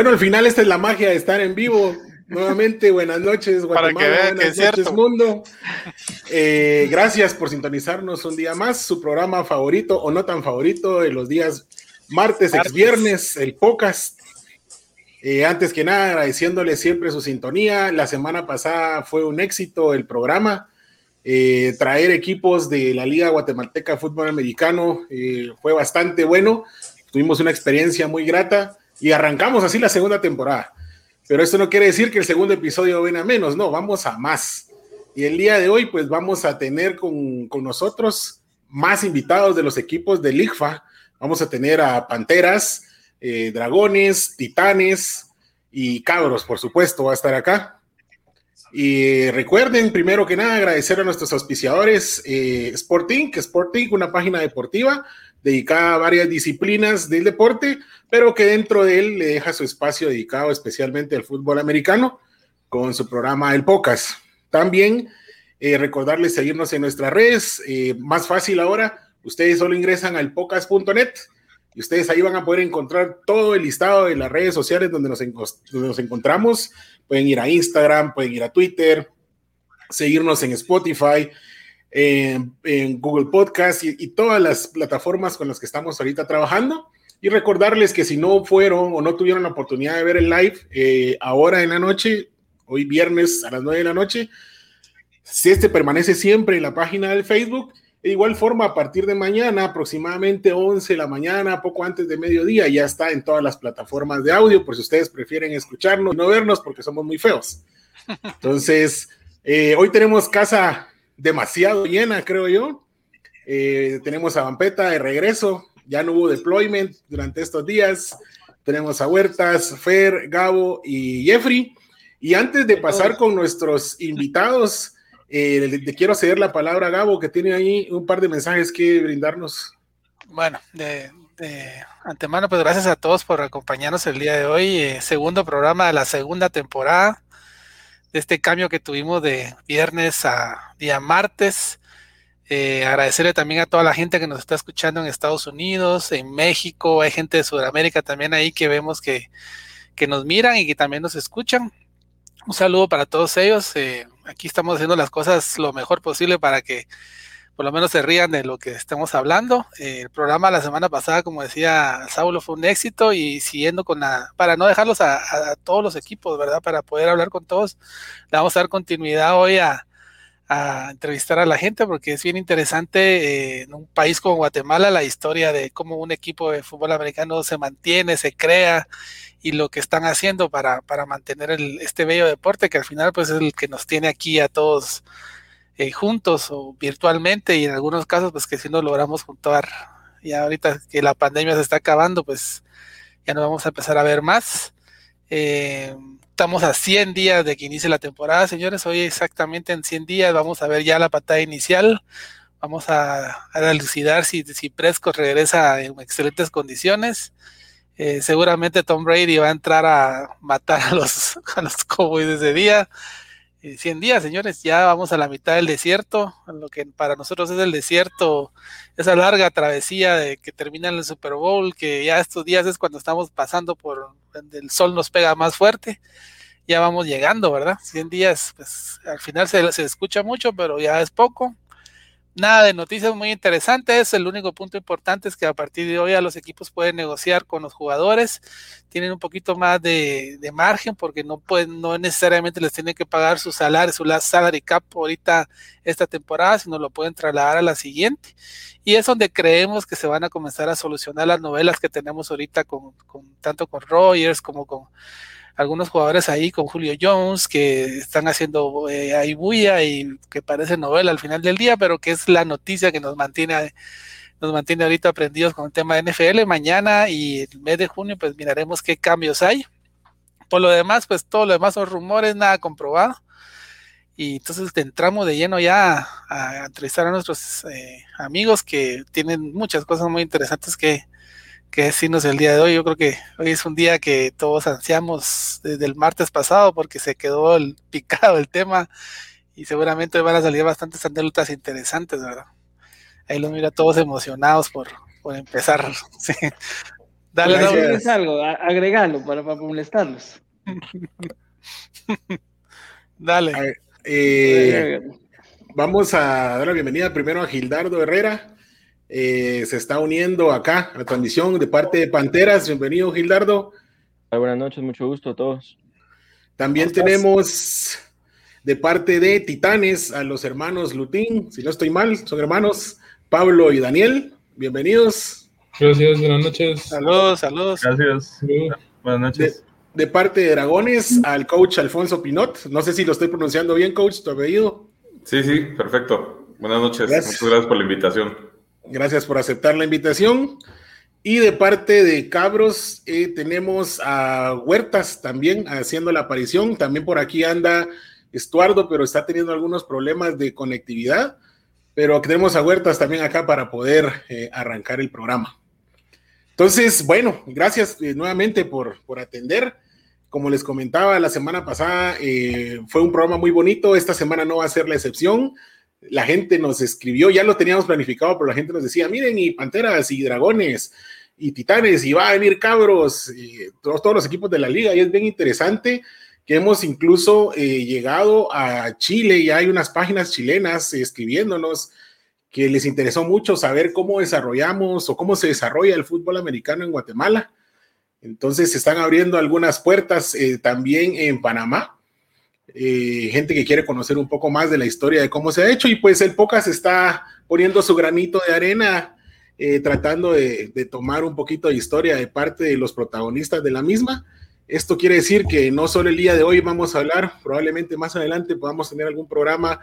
Bueno, al final esta es la magia de estar en vivo. Nuevamente, buenas noches, Guatemala, Para que vean buenas que es noches, mundo. Eh, gracias por sintonizarnos un día más, su programa favorito o no tan favorito de los días martes, ex viernes, el podcast. Eh, antes que nada, agradeciéndole siempre su sintonía. La semana pasada fue un éxito el programa. Eh, traer equipos de la Liga Guatemalteca de Fútbol Americano fue bastante bueno. Tuvimos una experiencia muy grata y arrancamos así la segunda temporada. Pero esto no quiere decir que el segundo episodio venga menos, no, vamos a más. Y el día de hoy, pues vamos a tener con, con nosotros más invitados de los equipos del IGFA. Vamos a tener a Panteras, eh, Dragones, Titanes y Cabros, por supuesto, va a estar acá. Y recuerden, primero que nada, agradecer a nuestros auspiciadores, eh, Sporting, que Sporting, una página deportiva dedicada a varias disciplinas del deporte, pero que dentro de él le deja su espacio dedicado especialmente al fútbol americano con su programa El Pocas. También eh, recordarles seguirnos en nuestras redes, eh, más fácil ahora, ustedes solo ingresan al pocas.net y ustedes ahí van a poder encontrar todo el listado de las redes sociales donde nos, donde nos encontramos. Pueden ir a Instagram, pueden ir a Twitter, seguirnos en Spotify, en, Google Podcast y, todas las plataformas con las que estamos ahorita trabajando. Y recordarles que si no fueron o no tuvieron la oportunidad de ver el live eh, ahora en la noche, hoy viernes a las 9 de la noche, si este permanece siempre en la página del Facebook, de igual forma a partir de mañana, aproximadamente 11 de la mañana, poco antes de mediodía, ya está en todas las plataformas de audio, por si ustedes prefieren escucharnos, no vernos porque somos muy feos. Entonces, eh, hoy tenemos casa demasiado llena, creo yo. Eh, tenemos a Vampeta de regreso, ya no hubo deployment durante estos días. Tenemos a Huertas, Fer, Gabo y Jeffrey. Y antes de pasar con nuestros invitados, eh, le, quiero ceder la palabra a Gabo, que tiene ahí un par de mensajes que brindarnos. Bueno, de, antemano, pues gracias a todos por acompañarnos el día de hoy. Eh, segundo programa de la segunda temporada de este cambio que tuvimos de viernes a día martes. Eh, agradecerle también a toda la gente que nos está escuchando en Estados Unidos, en México, hay gente de Sudamérica también ahí que vemos que, que nos miran y que también nos escuchan. Un saludo para todos ellos. Eh, aquí estamos haciendo las cosas lo mejor posible para que por lo menos se rían de lo que estamos hablando. El programa la semana pasada, como decía Saulo, fue un éxito y siguiendo con la, para no dejarlos a, todos los equipos, ¿verdad? Para poder hablar con todos, le vamos a dar continuidad hoy a, entrevistar a la gente porque es bien interesante eh, en un país como Guatemala la historia de cómo un equipo de fútbol americano se mantiene, se crea y lo que están haciendo para, para mantener este bello deporte que al final pues es el que nos tiene aquí a todos eh, juntos o virtualmente y en algunos casos pues que si no logramos juntar y ahorita que la pandemia se está acabando pues ya no vamos a empezar a ver más. Eh, estamos a 100 días de que inicie la temporada, señores. Hoy exactamente en 100 días vamos a ver ya la patada inicial. Vamos a, a si, si Prescott regresa en excelentes condiciones. Eh, seguramente Tom Brady va a entrar a matar a los, a los Cowboys ese día. 100 eh, días, señores, ya vamos a la mitad del desierto, lo que para nosotros es el desierto, esa larga travesía de que termina en el Super Bowl, que ya estos días es cuando estamos pasando por donde el sol nos pega más fuerte, ya vamos llegando, ¿verdad? 100 días, pues al final se, se escucha mucho, pero ya es poco, Nada de noticias muy interesantes. El único punto importante es que a partir de hoy los equipos pueden negociar con los jugadores. Tienen un poquito más de, margen porque no pueden, no necesariamente les tienen que pagar su salario, su salary cap ahorita esta temporada, sino lo pueden trasladar a la siguiente. Y es donde creemos que se van a comenzar a solucionar las novelas que tenemos ahorita con, con tanto con Rogers como con algunos jugadores ahí con Julio Jones que están haciendo eh, ahí bulla y que parece novela al final del día, pero que es la noticia que nos mantiene nos mantiene ahorita aprendidos con el tema de NFL. Mañana y el mes de junio, pues miraremos qué cambios hay. Por lo demás, pues todo lo demás son rumores, nada comprobado. Y entonces entramos de lleno ya a, entrevistar a nuestros eh, amigos que tienen muchas cosas muy interesantes que, que decirnos el día de hoy. Yo creo que hoy es un día que todos ansiamos desde el martes pasado porque se quedó el picado el tema y seguramente hoy van a salir bastantes anécdotas interesantes, ¿verdad? Ahí los mira todos emocionados por, por empezar. Dale, dale. algo, agregalo para, para molestarlos. dale. Eh, vamos a dar la bienvenida primero a Gildardo Herrera. Eh, se está uniendo acá a la transmisión de parte de Panteras. Bienvenido, Gildardo. Buenas noches, mucho gusto a todos. También tenemos de parte de Titanes a los hermanos Lutín, si no estoy mal, son hermanos Pablo y Daniel. Bienvenidos. Gracias, buenas noches. Saludos, saludos. Gracias. Buenas noches. De, parte de Dragones al coach Alfonso Pinot. No sé si lo estoy pronunciando bien, coach, tu apellido. Sí, sí, perfecto. Buenas noches. Muchas gracias por la invitación. Gracias por aceptar la invitación. Y de parte de Cabros eh, tenemos a Huertas también haciendo la aparición. También por aquí anda Estuardo, pero está teniendo algunos problemas de conectividad. Pero tenemos a Huertas también acá para poder eh, arrancar el programa. Entonces, bueno, gracias eh, nuevamente por, por atender. Como les comentaba la semana pasada, fue un programa muy bonito. Esta semana no va a ser la excepción la gente nos escribió, ya lo teníamos planificado, pero la gente nos decía, miren, y Panteras y Dragones y Titanes, y va a venir Cabros, y todos, los equipos de la liga, y es bien interesante que hemos incluso eh, llegado a Chile, y hay unas páginas chilenas escribiéndonos que les interesó mucho saber cómo desarrollamos o cómo se desarrolla el fútbol americano en Guatemala. Entonces se están abriendo algunas puertas eh, también en Panamá eh, gente que quiere conocer un poco más de la historia de cómo se ha hecho y pues el Pocas está poniendo su granito de arena, eh, tratando de, tomar un poquito de historia de parte de los protagonistas de la misma. Esto quiere decir que no solo el día de hoy vamos a hablar, probablemente más adelante podamos tener algún programa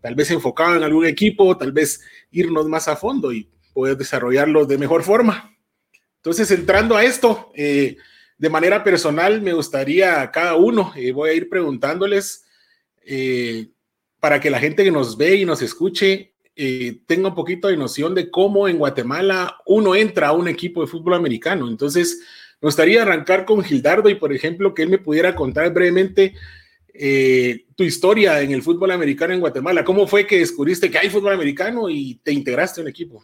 tal vez enfocado en algún equipo, tal vez irnos más a fondo y poder desarrollarlo de mejor forma. Entonces, entrando a esto, eh, de manera personal, me gustaría a cada uno, eh, voy a ir preguntándoles eh, para que la gente que nos ve y nos escuche eh, tenga un poquito de noción de cómo en Guatemala uno entra a un equipo de fútbol americano. Entonces, me gustaría arrancar con Gildardo y, por ejemplo, que él me pudiera contar brevemente tu historia en el fútbol americano en Guatemala. ¿Cómo fue que descubriste que hay fútbol americano y te integraste en un equipo?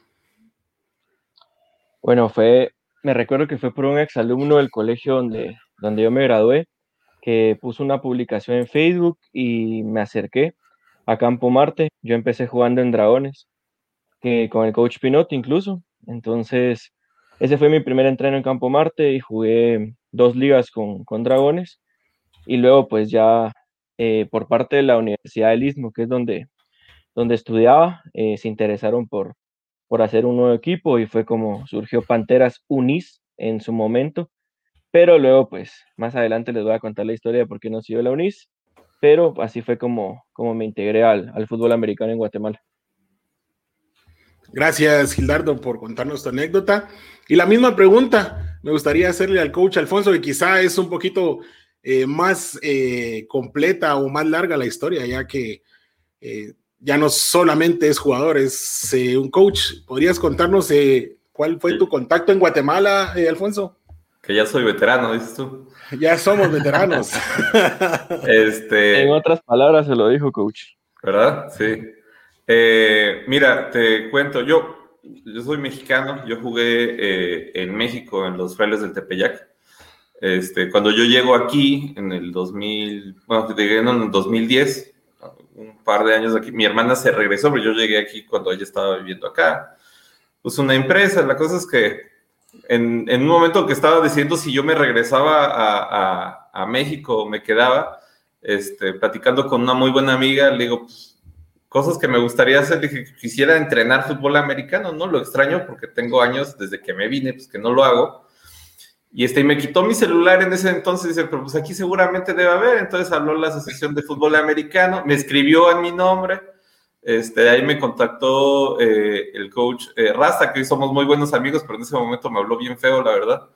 Bueno, fue me recuerdo que fue por un exalumno del colegio donde, donde yo me gradué, que puso una publicación en Facebook y me acerqué a Campo Marte. Yo empecé jugando en Dragones, que, con el coach Pinot incluso. Entonces, ese fue mi primer entreno en Campo Marte y jugué dos ligas con, con Dragones. Y luego, pues ya eh, por parte de la Universidad del Istmo, que es donde, donde estudiaba, eh, se interesaron por, por hacer un nuevo equipo y fue como surgió Panteras Unis en su momento. Pero luego, pues, más adelante les voy a contar la historia de por qué no siguió la Unis. Pero así fue como, como me integré al, al fútbol americano en Guatemala. Gracias, Gildardo, por contarnos tu anécdota. Y la misma pregunta me gustaría hacerle al coach Alfonso, que quizá es un poquito eh, más eh, completa o más larga la historia, ya que eh, ya no solamente es jugador, es eh, un coach. ¿Podrías contarnos eh, cuál fue tu contacto en Guatemala, eh, Alfonso? Que ya soy veterano, dices tú. Ya somos veteranos. este... En otras palabras se lo dijo, coach. ¿Verdad? Sí. mira, te cuento, yo, yo soy mexicano, yo jugué en México en los frailes del Tepeyac. Este, cuando yo llego aquí en el 2000, bueno, llegué en el 2010, un par de años aquí. Mi hermana se regresó, pero yo llegué aquí cuando ella estaba viviendo acá. Pues una empresa, la cosa es que en, en un momento que estaba diciendo si yo me regresaba a, a, México me quedaba, este, platicando con una muy buena amiga, le digo, pues, cosas que me gustaría hacer, dije, quisiera entrenar fútbol americano, ¿no? Lo extraño porque tengo años desde que me vine, pues que no lo hago. Y este, y me quitó mi celular en ese entonces, dice, pero pues aquí seguramente debe haber. Entonces habló la Asociación de Fútbol Americano, me escribió en mi nombre. Este, ahí me contactó eh, el coach eh, Rasta, que hoy somos muy buenos amigos, pero en ese momento me habló bien feo, la verdad.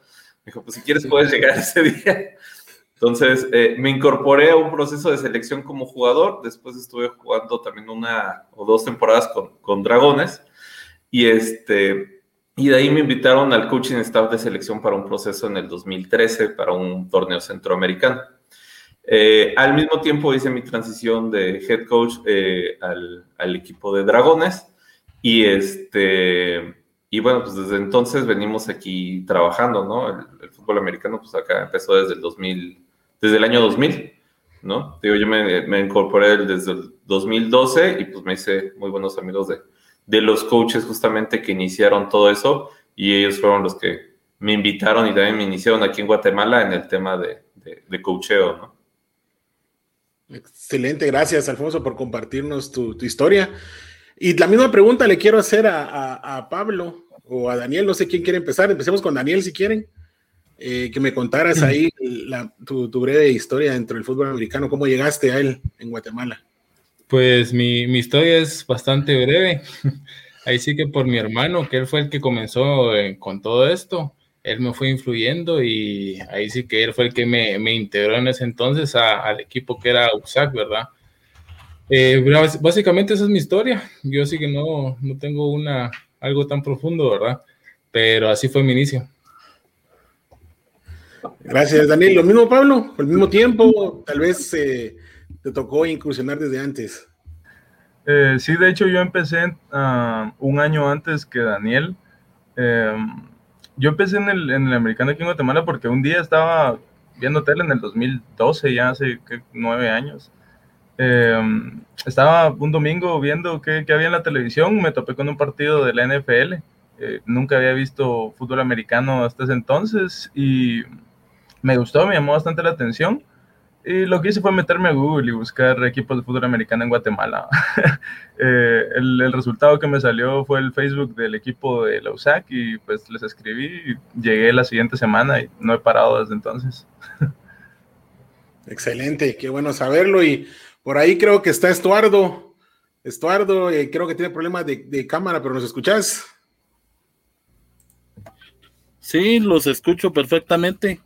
Me dijo, pues si quieres puedes llegar ese día. Entonces eh, me incorporé a un proceso de selección como jugador. Después estuve jugando también una o dos temporadas con, con Dragones. Y este, y de ahí me invitaron al coaching staff de selección para un proceso en el 2013 para un torneo centroamericano. Eh, al mismo tiempo hice mi transición de head coach eh, al, al, equipo de Dragones y, este, y bueno, pues desde entonces venimos aquí trabajando, ¿no? El, fútbol americano, pues acá empezó desde el 2000, desde el año 2000, ¿no? Digo, yo me, me incorporé desde el 2012 y pues me hice muy buenos amigos de, de los coaches justamente que iniciaron todo eso y ellos fueron los que me invitaron y también me iniciaron aquí en Guatemala en el tema de, de, coacheo, ¿no? Excelente, gracias Alfonso por compartirnos tu, historia. Y la misma pregunta le quiero hacer a, Pablo o a Daniel, no sé quién quiere empezar, empecemos con Daniel si quieren, eh, que me contaras ahí tu, tu, breve historia dentro del fútbol americano, cómo llegaste a él en Guatemala. Pues mi, mi historia es bastante breve. Ahí sí que por mi hermano, que él fue el que comenzó eh, con todo esto, él me fue influyendo y ahí sí que él fue el que me, me integró en ese entonces al equipo que era USAC, ¿verdad? Eh, básicamente esa es mi historia. Yo sí que no, no tengo una, algo tan profundo, ¿verdad? Pero así fue mi inicio. Gracias, Daniel. Lo mismo, Pablo, al mismo tiempo, tal vez eh, te tocó incursionar desde antes. Eh, sí, de hecho yo empecé ah, un año antes que Daniel. Em, yo empecé en el, americano aquí en Guatemala porque un día estaba viendo tele en el 2012, ya hace nueve años. Em, estaba un domingo viendo qué, había en la televisión, me topé con un partido de la NFL. Eh, nunca había visto fútbol americano hasta ese entonces y me gustó, me llamó bastante la atención. Y lo que hice fue meterme a Google y buscar equipos de fútbol americano en Guatemala. Eh, el, resultado que me salió fue el Facebook del equipo de la USAC y pues les escribí y llegué la siguiente semana y no he parado desde entonces. Excelente, qué bueno saberlo. Y por ahí creo que está Estuardo. Estuardo, eh, creo que tiene problemas de, de cámara, pero ¿nos escuchás? Sí, los escucho perfectamente.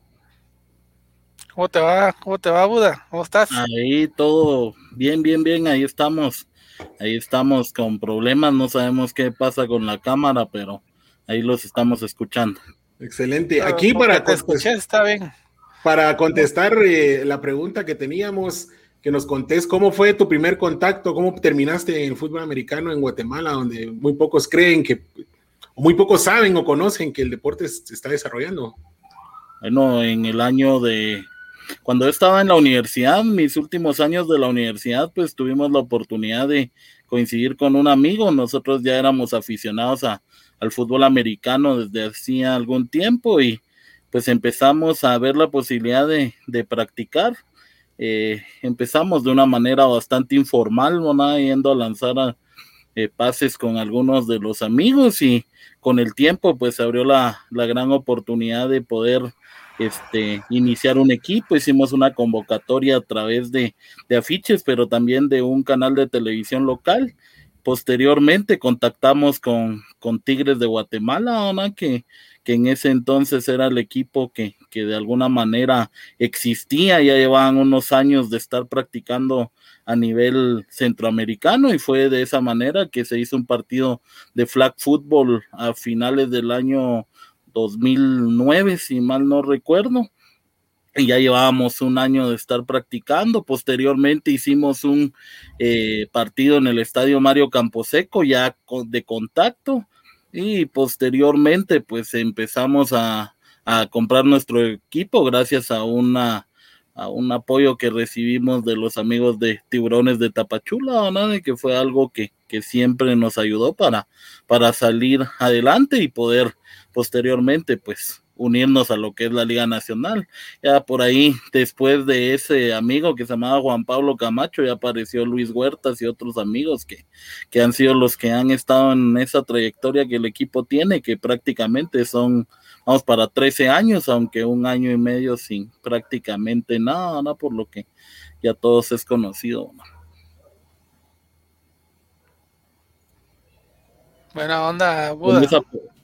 ¿Cómo te va? ¿Cómo te va, Buda? ¿Cómo estás? Ahí todo bien, bien, bien, ahí estamos. Ahí estamos con problemas, no sabemos qué pasa con la cámara, pero ahí los estamos escuchando. Excelente. Aquí para está bien. Para contestar eh, la pregunta que teníamos, que nos contés cómo fue tu primer contacto, cómo terminaste en el fútbol americano en Guatemala, donde muy pocos creen que, muy pocos saben o conocen que el deporte se está desarrollando. Bueno, en el año de cuando estaba en la universidad, mis últimos años de la universidad, pues tuvimos la oportunidad de coincidir con un amigo. Nosotros ya éramos aficionados a, al fútbol americano desde hacía algún tiempo y pues empezamos a ver la posibilidad de, de practicar. Eh, empezamos de una manera bastante informal, ¿no? yendo a lanzar eh, pases con algunos de los amigos y con el tiempo pues se abrió la, la gran oportunidad de poder este, iniciar un equipo, hicimos una convocatoria a través de, afiches, pero también de un canal de televisión local. Posteriormente contactamos con, con Tigres de Guatemala, que, que en ese entonces era el equipo que, que de alguna manera existía, ya llevaban unos años de estar practicando a nivel centroamericano y fue de esa manera que se hizo un partido de flag football a finales del año 2009, si mal no recuerdo. Y ya llevábamos un año de estar practicando. Posteriormente hicimos un eh, partido en el estadio Mario Camposeco, ya de contacto. Y posteriormente, pues empezamos a, a comprar nuestro equipo gracias a una a un apoyo que recibimos de los amigos de Tiburones de Tapachula, ¿no? que fue algo que, que, siempre nos ayudó para, para salir adelante y poder posteriormente, pues, unirnos a lo que es la Liga Nacional. Ya por ahí, después de ese amigo que se llamaba Juan Pablo Camacho, ya apareció Luis Huertas y otros amigos que, que han sido los que han estado en esa trayectoria que el equipo tiene, que prácticamente son, vamos, para 13 años, aunque un año y medio sin prácticamente nada, ¿no? por lo que ya todos es conocido. Buena onda, Buda.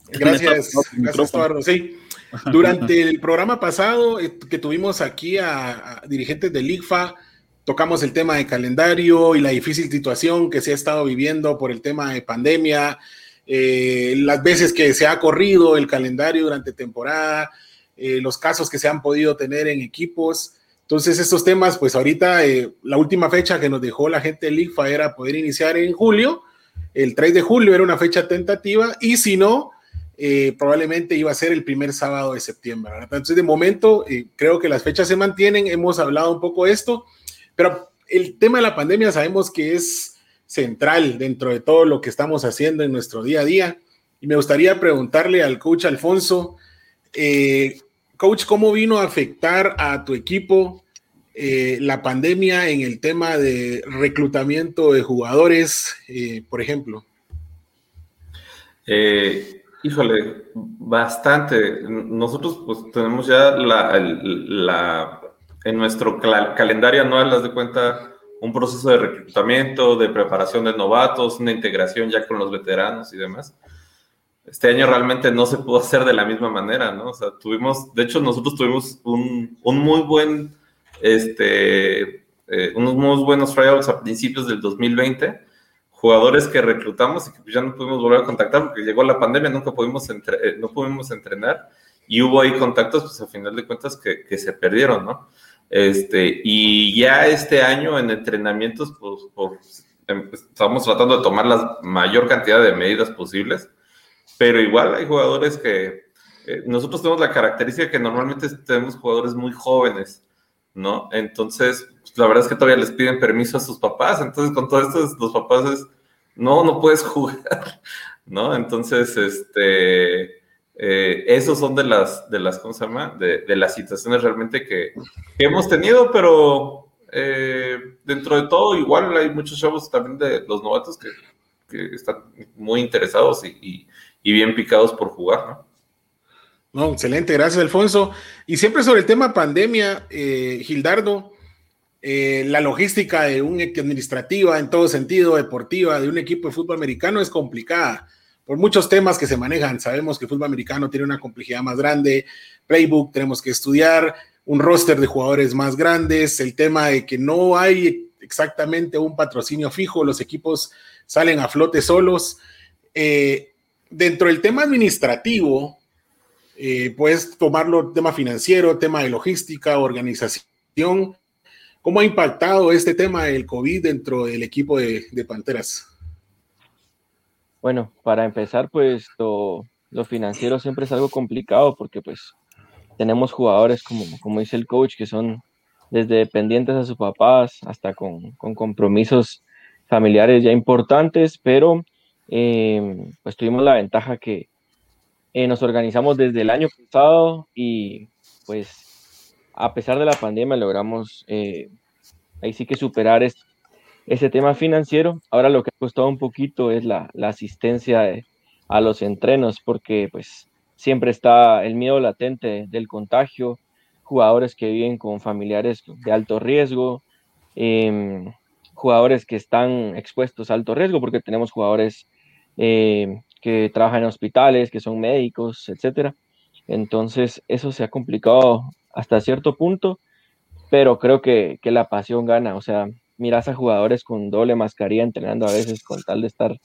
Gracias, gracias Eduardo. Sí, durante el programa pasado eh, que tuvimos aquí a, dirigentes del IGFA, tocamos el tema de calendario y la difícil situación que se ha estado viviendo por el tema de pandemia, eh, las veces que se ha corrido el calendario durante temporada, eh, los casos que se han podido tener en equipos. Entonces, estos temas, pues ahorita la última fecha que nos dejó la gente del IGFA era poder iniciar en julio. El 3 de julio era una fecha tentativa y si no, eh, probablemente iba a ser el primer sábado de septiembre. Entonces, de momento, eh, creo que las fechas se mantienen, hemos hablado un poco de esto, pero el tema de la pandemia sabemos que es central dentro de todo lo que estamos haciendo en nuestro día a día. Y me gustaría preguntarle al coach Alfonso, eh, coach, ¿cómo vino a afectar a tu equipo la pandemia en el tema de reclutamiento de jugadores, por ejemplo? Eh, Híjole, bastante. Nosotros pues tenemos ya la en nuestro calendario anual, las de cuenta, un proceso de reclutamiento, de preparación de novatos, una integración ya con los veteranos y demás. Este año realmente no se pudo hacer de la misma manera, ¿no? O sea, tuvimos, de hecho, nosotros tuvimos un, un muy buen, este, eh, unos muy buenos tryouts a principios del 2020 jugadores que reclutamos y que ya no pudimos volver a contactar porque llegó la pandemia, nunca pudimos, entre, eh, no pudimos entrenar y hubo ahí contactos, pues a final de cuentas que, que, se perdieron, ¿no? Este, y ya este año en entrenamientos, pues, pues em, estamos tratando de tomar la mayor cantidad de medidas posibles, pero igual hay jugadores que eh, nosotros tenemos la característica que normalmente tenemos jugadores muy jóvenes, ¿no? Entonces, pues, la verdad es que todavía les piden permiso a sus papás, entonces con todo esto los papás es, no, no puedes jugar, ¿no? Entonces, este, eh, esos son de las, de las, ¿cómo se llama? De, las situaciones realmente que, hemos tenido, pero eh, dentro de todo, igual hay muchos chavos también de los novatos que, están muy interesados y, bien picados por jugar, ¿no? No, excelente, gracias Alfonso. Y siempre sobre el tema pandemia, eh, Gildardo, eh, la logística de un administrativa en todo sentido, deportiva, de un equipo de fútbol americano es complicada por muchos temas que se manejan. Sabemos que el fútbol americano tiene una complejidad más grande, playbook, tenemos que estudiar, un roster de jugadores más grandes, el tema de que no hay exactamente un patrocinio fijo, los equipos salen a flote solos. Eh, dentro del tema administrativo, eh, puedes tomarlo tema financiero, tema de logística, organización, ¿Cómo ha impactado este tema del COVID dentro del equipo de, Panteras? Bueno, para empezar, pues lo, financiero siempre es algo complicado porque pues tenemos jugadores como, como dice el coach que son desde dependientes a sus papás hasta con, compromisos familiares ya importantes, pero eh, pues tuvimos la ventaja que eh, nos organizamos desde el año pasado y pues a pesar de la pandemia logramos eh, ahí sí que superar ese tema financiero. Ahora lo que ha costado un poquito es la, asistencia a los entrenos, porque pues siempre está el miedo latente del contagio, jugadores que viven con familiares de alto riesgo, em, jugadores que están expuestos a alto riesgo, porque tenemos jugadores em, que trabajan en hospitales, que son médicos, etcétera. Entonces, eso se ha complicado hasta cierto punto, pero creo que, la pasión gana. O sea, miras a jugadores con doble mascarilla entrenando a veces con tal de estar,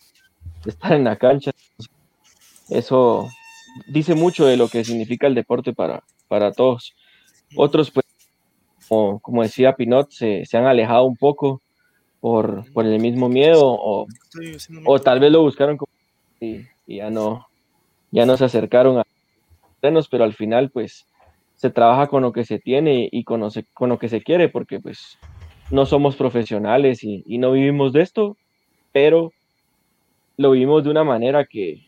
estar en la cancha. Eso dice mucho de lo que significa el deporte para, para todos. Otros, pues, como, decía Pinot, se, han alejado un poco por, el mismo miedo o, o tal vez lo buscaron y, y, ya no ya no se acercaron a los pero al final pues se trabaja con lo que se tiene y con lo, con lo que se quiere, porque pues no somos profesionales y, no vivimos de esto, pero lo vivimos de una manera que,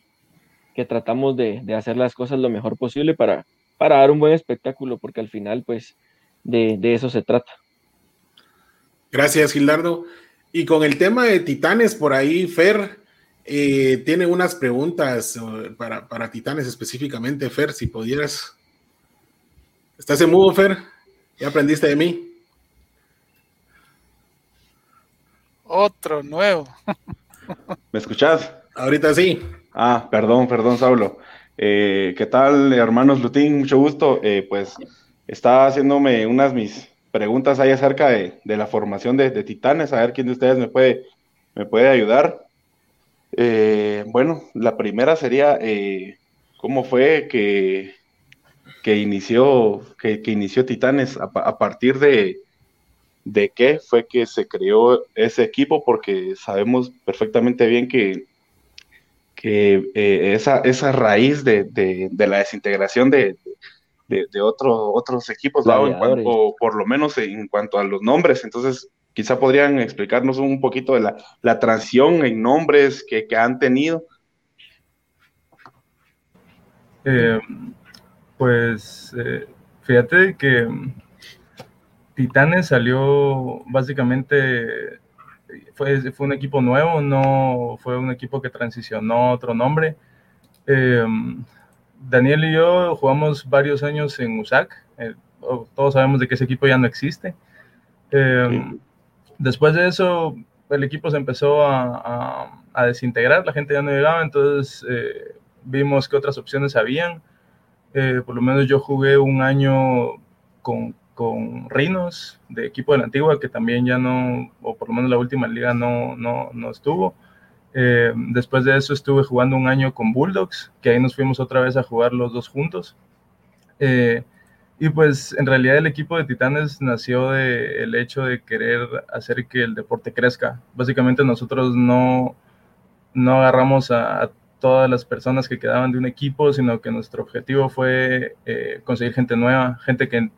tratamos de, hacer las cosas lo mejor posible para, para dar un buen espectáculo, porque al final pues de, eso se trata. Gracias, Gildardo. Y con el tema de Titanes, por ahí, Fer eh, tiene unas preguntas eh, para, para Titanes específicamente. Fer, si pudieras ¿Estás en mudo, Fer? ¿Ya aprendiste de mí? Otro nuevo. ¿Me escuchás? Ahorita sí. Ah, perdón, perdón, Saulo. Eh, ¿Qué tal, hermanos Lutín? Mucho gusto. Eh, pues estaba haciéndome unas mis preguntas ahí acerca de, la formación de, Titanes, a ver quién de ustedes me puede, me puede ayudar. Eh, bueno, la primera sería, ¿cómo fue que que inició, que, inició Titanes, a, partir de, de qué fue que se creó ese equipo, porque sabemos perfectamente bien que, que eh, esa, esa raíz de, de, la desintegración de, de, otro, otros equipos, o por lo menos en cuanto a los nombres. Entonces, quizá podrían explicarnos un poquito de la, la transición en nombres que, que han tenido. Eh, pues eh, fíjate que Titanes salió básicamente, fue, fue un equipo nuevo, no fue un equipo que transicionó otro nombre. Eh, Daniel y yo jugamos varios años en USAC, todos sabemos de que ese equipo ya no existe. Después de eso, el equipo se empezó a, a, desintegrar, la gente ya no llegaba, entonces vimos que otras opciones habían. Eh, por lo menos yo jugué un año con, con Rinos, de equipo de la antigua, que también ya no, o por lo menos la última liga no, no, no estuvo. Eh, después de eso estuve jugando un año con Bulldogs, que ahí nos fuimos otra vez a jugar los dos juntos. Eh, y pues en realidad el equipo de Titanes nació del hecho de querer hacer que el deporte crezca. Básicamente nosotros no, no agarramos a, a todas las personas que quedaban de un equipo, sino que nuestro objetivo fue eh, conseguir gente nueva, gente que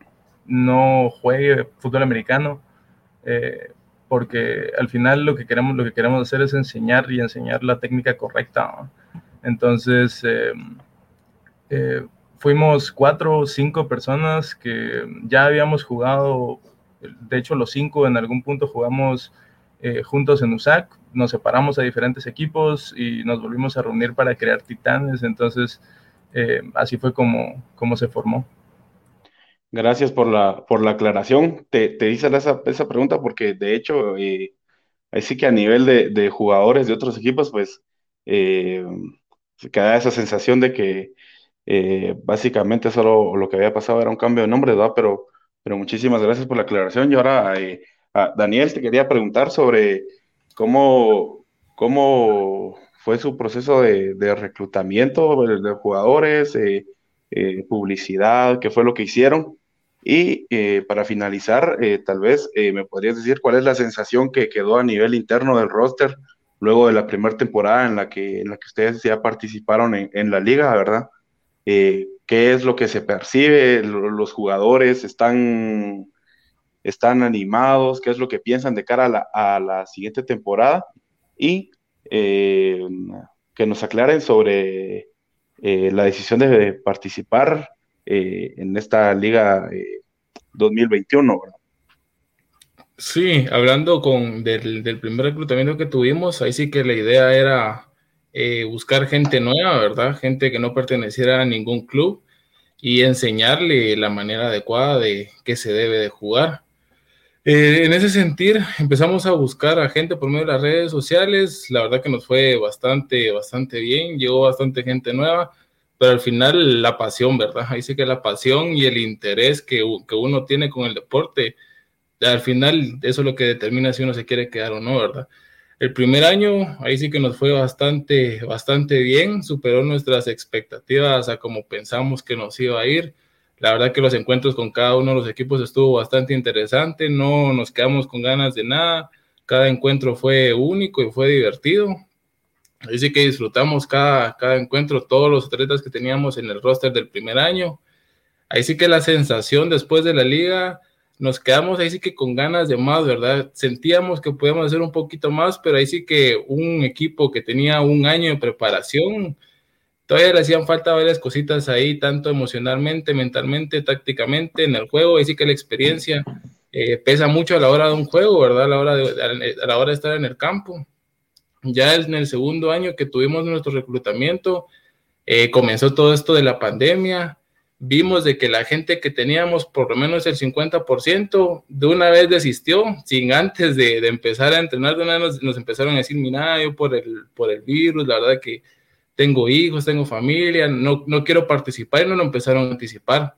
no juegue fútbol americano, eh, porque al final lo que queremos, lo que queremos hacer es enseñar y enseñar la técnica correcta. Entonces, eh, fuimos cuatro o cinco personas que ya habíamos jugado, de hecho los cinco en algún punto jugamos juntos en USAC, nos separamos a diferentes equipos y nos volvimos a reunir para crear Titanes. Entonces, eh, así fue como, como se formó. Gracias por la, por la aclaración. Te, te hice esa, esa pregunta porque de hecho, eh, así que a nivel de, de, jugadores de otros equipos, pues eh, se queda esa sensación de que eh, básicamente solo lo que había pasado era un cambio de nombre, ¿verdad? Pero, pero muchísimas gracias por la aclaración. Y ahora, Daniel, te quería preguntar sobre ¿Cómo, cómo fue su proceso de, reclutamiento de, jugadores, eh, eh, publicidad, qué fue lo que hicieron? Y eh, para finalizar, tal vez me podrías decir cuál es la sensación que quedó a nivel interno del roster luego de la primera temporada en la que, en la que ustedes ya participaron en, la liga, ¿verdad? ¿Qué es lo que se percibe? ¿Los jugadores están están animados, qué es lo que piensan de cara a la, siguiente temporada y eh, que nos aclaren sobre eh, la decisión de participar eh, en esta liga 2021. Sí, hablando con del, del, primer reclutamiento que tuvimos, ahí sí que la idea era buscar gente nueva, ¿verdad? Gente que no perteneciera a ningún club y enseñarle la manera adecuada de que se debe de jugar. Eh, en ese sentido, empezamos a buscar a gente por medio de las redes sociales. La verdad que nos fue bastante, bastante bien. Llegó bastante gente nueva, pero al final la pasión, ¿verdad? Ahí sí que la pasión y el interés que, que uno tiene con el deporte, al final eso es lo que determina si uno se quiere quedar o no, ¿verdad? El primer año, ahí sí que nos fue bastante, bastante bien, superó nuestras expectativas a como pensamos que nos iba a ir la verdad que los encuentros con cada uno de los equipos estuvo bastante interesante, no nos quedamos con ganas de nada, cada encuentro fue único y fue divertido. Así que disfrutamos cada, cada encuentro, todos los atletas que teníamos en el roster del primer año. Ahí sí que la sensación después de la liga, nos quedamos ahí sí que con ganas de más, ¿verdad? Sentíamos que podíamos hacer un poquito más, pero ahí sí que un equipo que tenía un año de preparación, Todavía le hacían falta varias cositas ahí, tanto emocionalmente, mentalmente, tácticamente, en el juego. Así que la experiencia eh, pesa mucho a la hora de un juego, ¿verdad? A la, hora de, a la hora de estar en el campo. Ya en el segundo año que tuvimos nuestro reclutamiento, eh, comenzó todo esto de la pandemia. Vimos de que la gente que teníamos, por lo menos el 50%, de una vez desistió, sin antes de, empezar a entrenar, de una vez nos, nos, empezaron a decir, mira, yo por el, por el virus, la verdad que tengo hijos, tengo familia, no, no quiero participar y no lo empezaron a anticipar.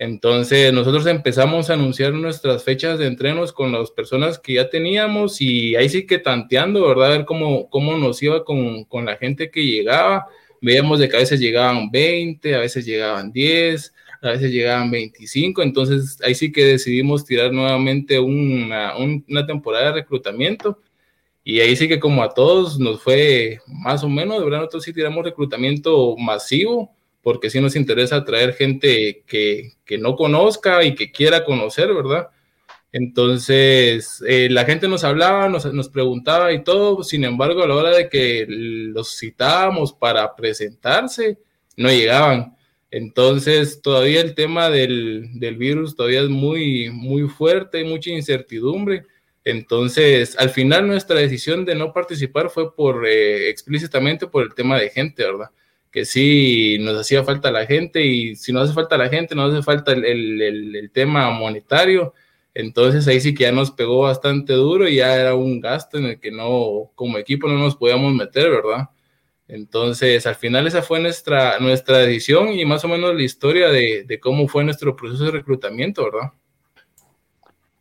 Entonces nosotros empezamos a anunciar nuestras fechas de entrenos con las personas que ya teníamos y ahí sí que tanteando, ¿verdad? A ver cómo, cómo nos iba con, con la gente que llegaba. Veíamos de que a veces llegaban 20, a veces llegaban 10, a veces llegaban 25, entonces ahí sí que decidimos tirar nuevamente una, una temporada de reclutamiento Y ahí sí que como a todos nos fue más o menos, de verdad nosotros sí tiramos reclutamiento masivo, porque sí nos interesa traer gente que, que no conozca y que quiera conocer, ¿verdad? Entonces, eh, la gente nos hablaba, nos, nos, preguntaba y todo, sin embargo, a la hora de que los citábamos para presentarse, no llegaban. Entonces, todavía el tema del, del virus todavía es muy, muy fuerte, mucha incertidumbre. Entonces, al final nuestra decisión de no participar fue por eh, explícitamente por el tema de gente, ¿verdad? Que sí nos hacía falta la gente y si no hace falta la gente, no hace falta el, el, tema monetario. Entonces ahí sí que ya nos pegó bastante duro y ya era un gasto en el que no, como equipo no nos podíamos meter, ¿verdad? Entonces, al final esa fue nuestra, nuestra decisión y más o menos la historia de, de cómo fue nuestro proceso de reclutamiento, ¿verdad?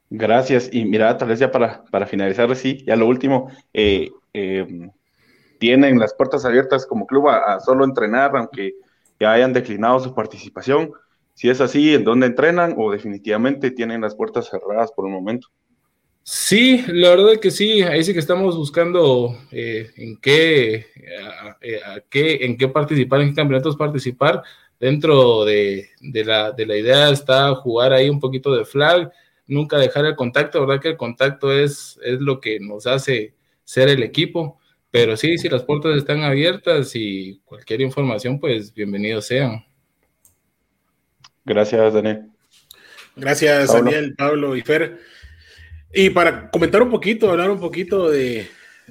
Gracias. Y mira, tal vez ya para, para finalizar, sí, ya lo último, eh, eh, tienen las puertas abiertas como club a, solo entrenar, aunque ya hayan declinado su participación. Si es así, ¿en dónde entrenan o definitivamente tienen las puertas cerradas por el momento? Sí, la verdad que sí, ahí sí que estamos buscando eh, en a qué, en qué participar, en qué campeonatos participar. Dentro de, de, la, de la idea está jugar ahí un poquito de flag, nunca dejar el contacto, ¿verdad? Que el contacto es, es lo que nos hace ser el equipo. Pero sí, si las puertas están abiertas y cualquier información, pues bienvenidos sean. Gracias, Daniel. Gracias, Pablo. Daniel, Pablo y Fer. Y para comentar un poquito, hablar un poquito de,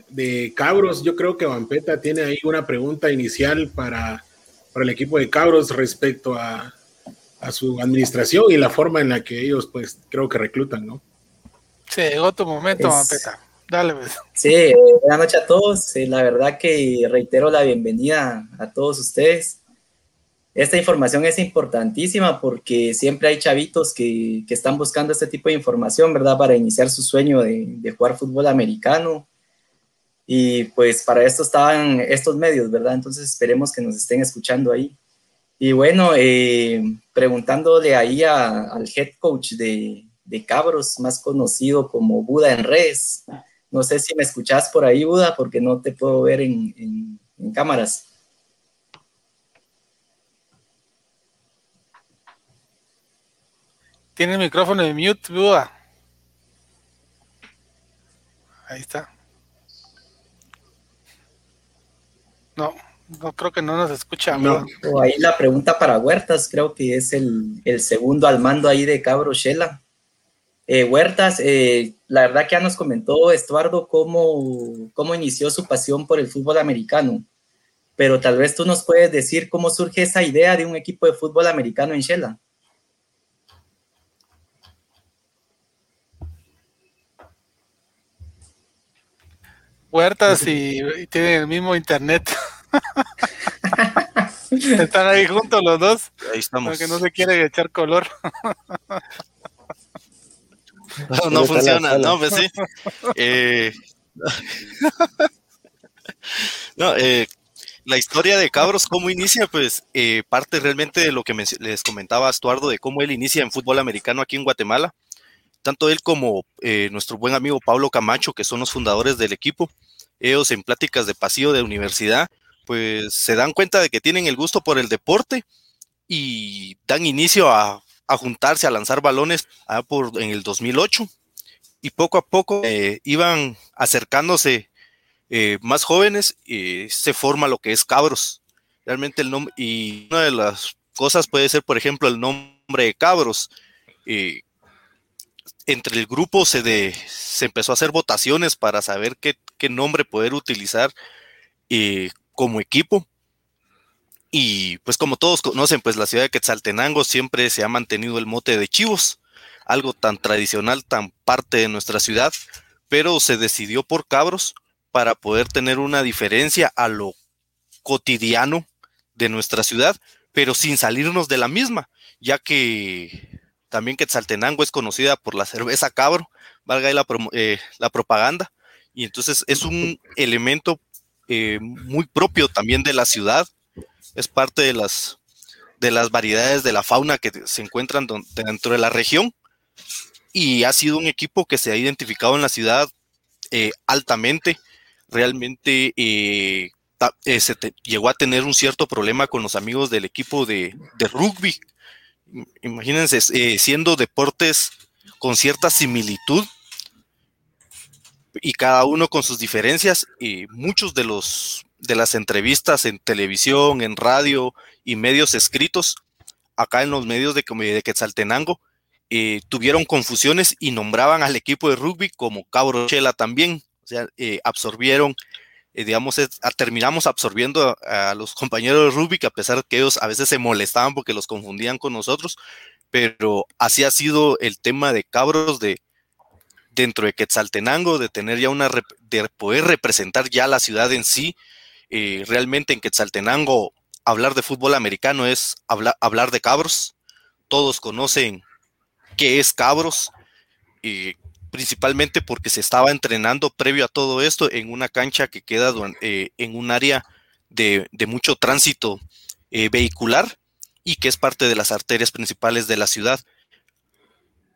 de Cabros, yo creo que Vampeta tiene ahí una pregunta inicial para, para el equipo de Cabros respecto a, a, su administración y la forma en la que ellos, pues, creo que reclutan, ¿no? Sí, llegó tu momento, es... Vampeta. Dale, pues. Sí, buenas noches a todos. La verdad que reitero la bienvenida a todos ustedes esta información es importantísima porque siempre hay chavitos que, que, están buscando este tipo de información, ¿verdad? Para iniciar su sueño de, de, jugar fútbol americano. Y pues para esto estaban estos medios, ¿verdad? Entonces esperemos que nos estén escuchando ahí. Y bueno, eh, preguntándole ahí a, al head coach de, de, Cabros, más conocido como Buda en redes. No sé si me escuchás por ahí, Buda, porque no te puedo ver en, en, en cámaras. Tiene el micrófono de mute, Buda. Ahí está. No, no creo que no nos escucha. No. Ahí la pregunta para Huertas, creo que es el, el segundo al mando ahí de Cabro Shela. Eh, Huertas, eh, la verdad que ya nos comentó Estuardo cómo, cómo inició su pasión por el fútbol americano, pero tal vez tú nos puedes decir cómo surge esa idea de un equipo de fútbol americano en Shela. Huertas y, y tienen el mismo internet. Están ahí juntos los dos. Ahí estamos. Porque no se quiere echar color. No, no funciona, no, pues sí. Eh, no, eh, la historia de Cabros, cómo inicia, pues eh, parte realmente de lo que me, les comentaba Estuardo, de cómo él inicia en fútbol americano aquí en Guatemala. Tanto él como eh, nuestro buen amigo Pablo Camacho, que son los fundadores del equipo, ellos en pláticas de pasillo de universidad, pues se dan cuenta de que tienen el gusto por el deporte y dan inicio a a juntarse, a lanzar balones allá por, en el 2008 y poco a poco eh, iban acercándose eh, más jóvenes y se forma lo que es Cabros. Realmente el nombre, y una de las cosas puede ser, por ejemplo, el nombre de Cabros. Eh, entre el grupo se, de, se empezó a hacer votaciones para saber qué, qué nombre poder utilizar como equipo y pues como todos conocen, pues la ciudad de Quetzaltenango siempre se ha mantenido el mote de chivos, algo tan tradicional, tan parte de nuestra ciudad, pero se decidió por cabros para poder tener una diferencia a lo cotidiano de nuestra ciudad, pero sin salirnos de la misma, ya que también Quetzaltenango es conocida por la cerveza cabro, valga la, eh, la propaganda, y entonces es un elemento eh, muy propio también de la ciudad, es parte de las, de las variedades de la fauna que se encuentran dentro de la región y ha sido un equipo que se ha identificado en la ciudad eh, altamente. Realmente eh, se llegó a tener un cierto problema con los amigos del equipo de, rugby. Imagínense, siendo deportes con cierta similitud y cada uno con sus diferencias, y muchos de los de las entrevistas en televisión, en radio y medios escritos, acá en los medios de, de Quetzaltenango, eh, tuvieron confusiones y nombraban al equipo de rugby como Cabrochela también. O sea, eh, absorbieron, eh, digamos, terminamos absorbiendo a, los compañeros de rugby, a pesar que ellos a veces se molestaban porque los confundían con nosotros, pero así ha sido el tema de cabros de dentro de Quetzaltenango, de tener ya una, de poder representar ya la ciudad en sí. Realmente en Quetzaltenango hablar de fútbol americano es hablar de cabros. Todos conocen qué es Cabros, y principalmente porque se estaba entrenando previo a todo esto en una cancha que queda eh, en un área de, mucho tránsito eh, vehicular y que es parte de las arterias principales de la ciudad.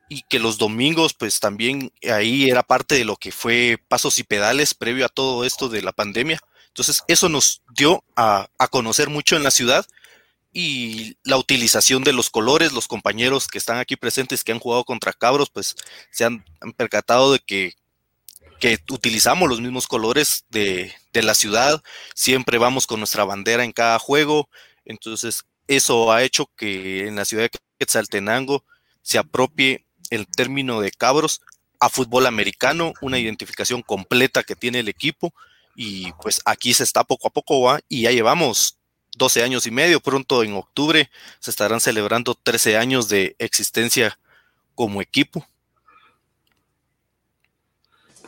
Y que los domingos, pues también ahí era parte de lo que fue pasos y pedales previo a todo esto de la pandemia. Entonces, eso nos dio a, conocer mucho en la ciudad y la utilización de los colores, los compañeros que están aquí presentes que han jugado contra Cabros, pues se han, percatado de que, que, utilizamos los mismos colores de, de, la ciudad, siempre vamos con nuestra bandera en cada juego, entonces eso ha hecho que en la ciudad de Quetzaltenango se apropie el término de Cabros a fútbol americano, una identificación completa que tiene el equipo y pues aquí se está poco a poco y ya llevamos 12 años y medio. Pronto en octubre se estarán celebrando 13 años de existencia como equipo.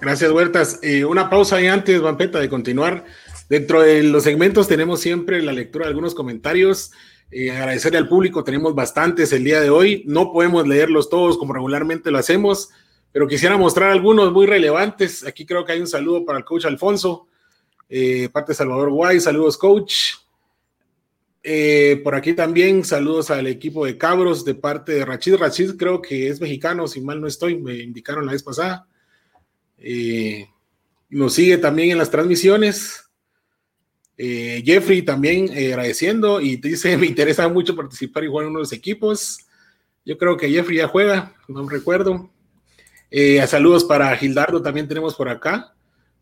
Gracias, Huertas. Una pausa ahí antes, Vampeta, de continuar. Dentro de los segmentos tenemos siempre la lectura de algunos comentarios. Eh, agradecerle al público, tenemos bastantes el día de hoy. No podemos leerlos todos como regularmente lo hacemos, pero quisiera mostrar algunos muy relevantes. Aquí creo que hay un saludo para el coach Alfonso, eh, parte de Salvador Guay. Saludos, coach. Eh, por aquí también saludos al equipo de Cabros de parte de Rachid. Rachid creo que es mexicano, si mal no estoy, me indicaron la vez pasada. Eh, nos sigue también en las transmisiones. Jeffrey también agradeciendo y dice, me interesa mucho participar y jugar en uno de los equipos. Yo creo que Jeffrey ya juega, no recuerdo. saludos para Gildardo también tenemos por acá.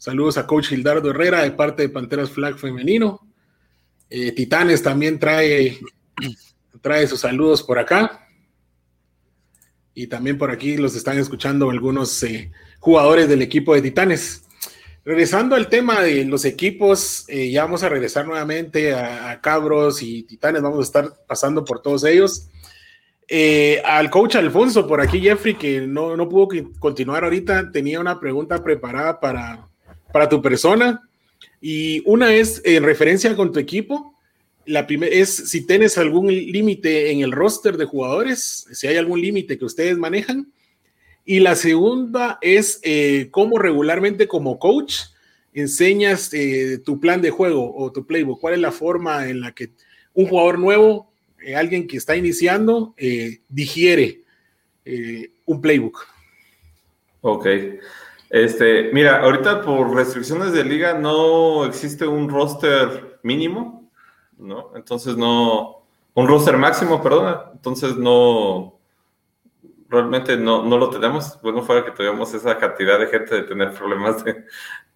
Saludos a coach Gildardo Herrera de parte de Panteras Flag Femenino. Eh, Titanes también trae, trae sus saludos por acá. Y también por aquí los están escuchando algunos eh, jugadores del equipo de Titanes. Regresando al tema de los equipos, eh, ya vamos a regresar nuevamente a, Cabros y Titanes, vamos a estar pasando por todos ellos. al coach Alfonso, por aquí Jeffrey, que no, no pudo continuar ahorita, tenía una pregunta preparada para, para tu persona. Y una es en referencia con tu equipo. La primera es si tienes algún límite en el roster de jugadores, si hay algún límite que ustedes manejan. Y la segunda es eh, cómo regularmente como coach enseñas eh, tu plan de juego o tu playbook. ¿Cuál es la forma en la que un jugador nuevo, eh, alguien que está iniciando, digiere un playbook? Ok. Este, mira, ahorita por restricciones de liga no existe un roster mínimo, ¿no? Entonces no, un roster máximo, perdona, entonces no, realmente no, no lo tenemos. Bueno, fuera que tuviéramos esa cantidad de gente de tener problemas de,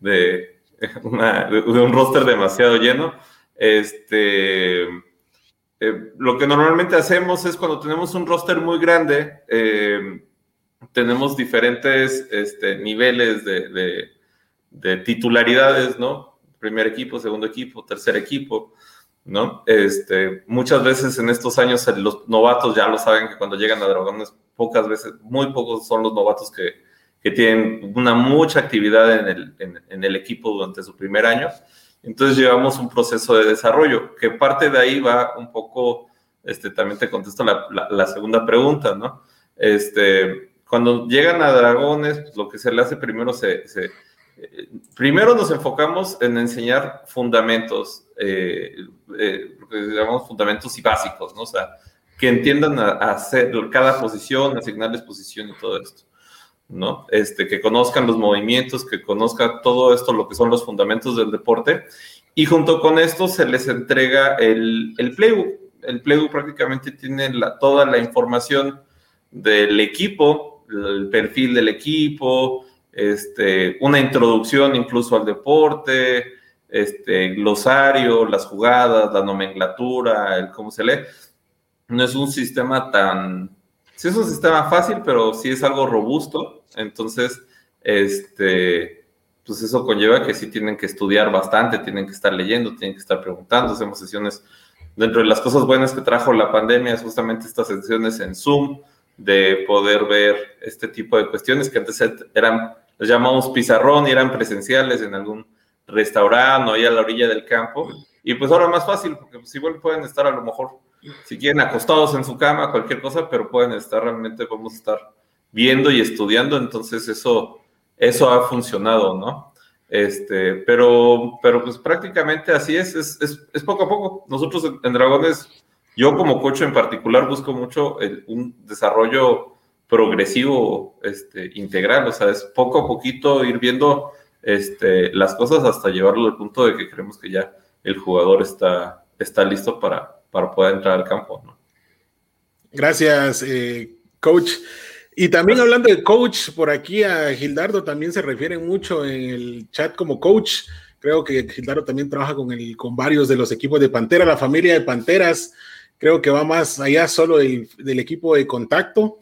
de, un roster demasiado lleno. Este, eh, lo que normalmente hacemos es cuando tenemos un roster muy grande, eh, tenemos diferentes este, niveles de, titularidades, ¿no? Primer equipo, segundo equipo, tercer equipo, ¿no? Este, muchas veces en estos años los novatos ya lo saben que cuando llegan a Dragones, pocas veces, muy pocos son los novatos que, tienen una mucha actividad en el, en, el equipo durante su primer año. Entonces llevamos un proceso de desarrollo, que parte de ahí va un poco, este, también te contesto la, la segunda pregunta, ¿no? Este, cuando llegan a dragones, pues, lo que se le hace primero se, eh, primero nos enfocamos en enseñar fundamentos, eh, eh, lo llamamos fundamentos y básicos, ¿no? O sea, que entiendan a, hacer cada posición, asignarles posición y todo esto. ¿no? Este, que conozcan los movimientos, que conozca todo esto, lo que son los fundamentos del deporte. Y junto con esto se les entrega el, el playbook. El playbook prácticamente tiene la, toda la información del equipo, el perfil del equipo, este, una introducción incluso al deporte, este, glosario, las jugadas, la nomenclatura, el cómo se lee. No es un sistema tan, sí es un sistema fácil, pero sí es algo robusto. Entonces, este, pues eso conlleva que sí tienen que estudiar bastante, tienen que estar leyendo, tienen que estar preguntando, hacemos sesiones. Dentro de las cosas buenas que trajo la pandemia es justamente estas sesiones en Zoom, de poder ver este tipo de cuestiones que antes eran, los llamamos pizarrón y eran presenciales en algún restaurante o ahí a la orilla del campo. Y pues ahora más fácil, porque pues igual pueden estar a lo mejor, si quieren, acostados en su cama, cualquier cosa, pero pueden estar realmente, vamos a estar viendo y estudiando, entonces eso, eso ha funcionado, ¿no? Este, pero, pero pues prácticamente así es, es, es, poco a poco. Nosotros en, Dragones, yo como coach en particular busco mucho un desarrollo progresivo, este, integral, o sea, es poco a poquito ir viendo este, las cosas hasta llevarlo al punto de que creemos que ya el jugador está, está listo para, para poder entrar al campo. ¿no? Gracias, eh, coach. Y también hablando de coach, por aquí a Gildardo también se refiere mucho en el chat como coach. Creo que Gildardo también trabaja con, el, con varios de los equipos de Pantera, la familia de Panteras. Creo que va más allá solo del, equipo de contacto.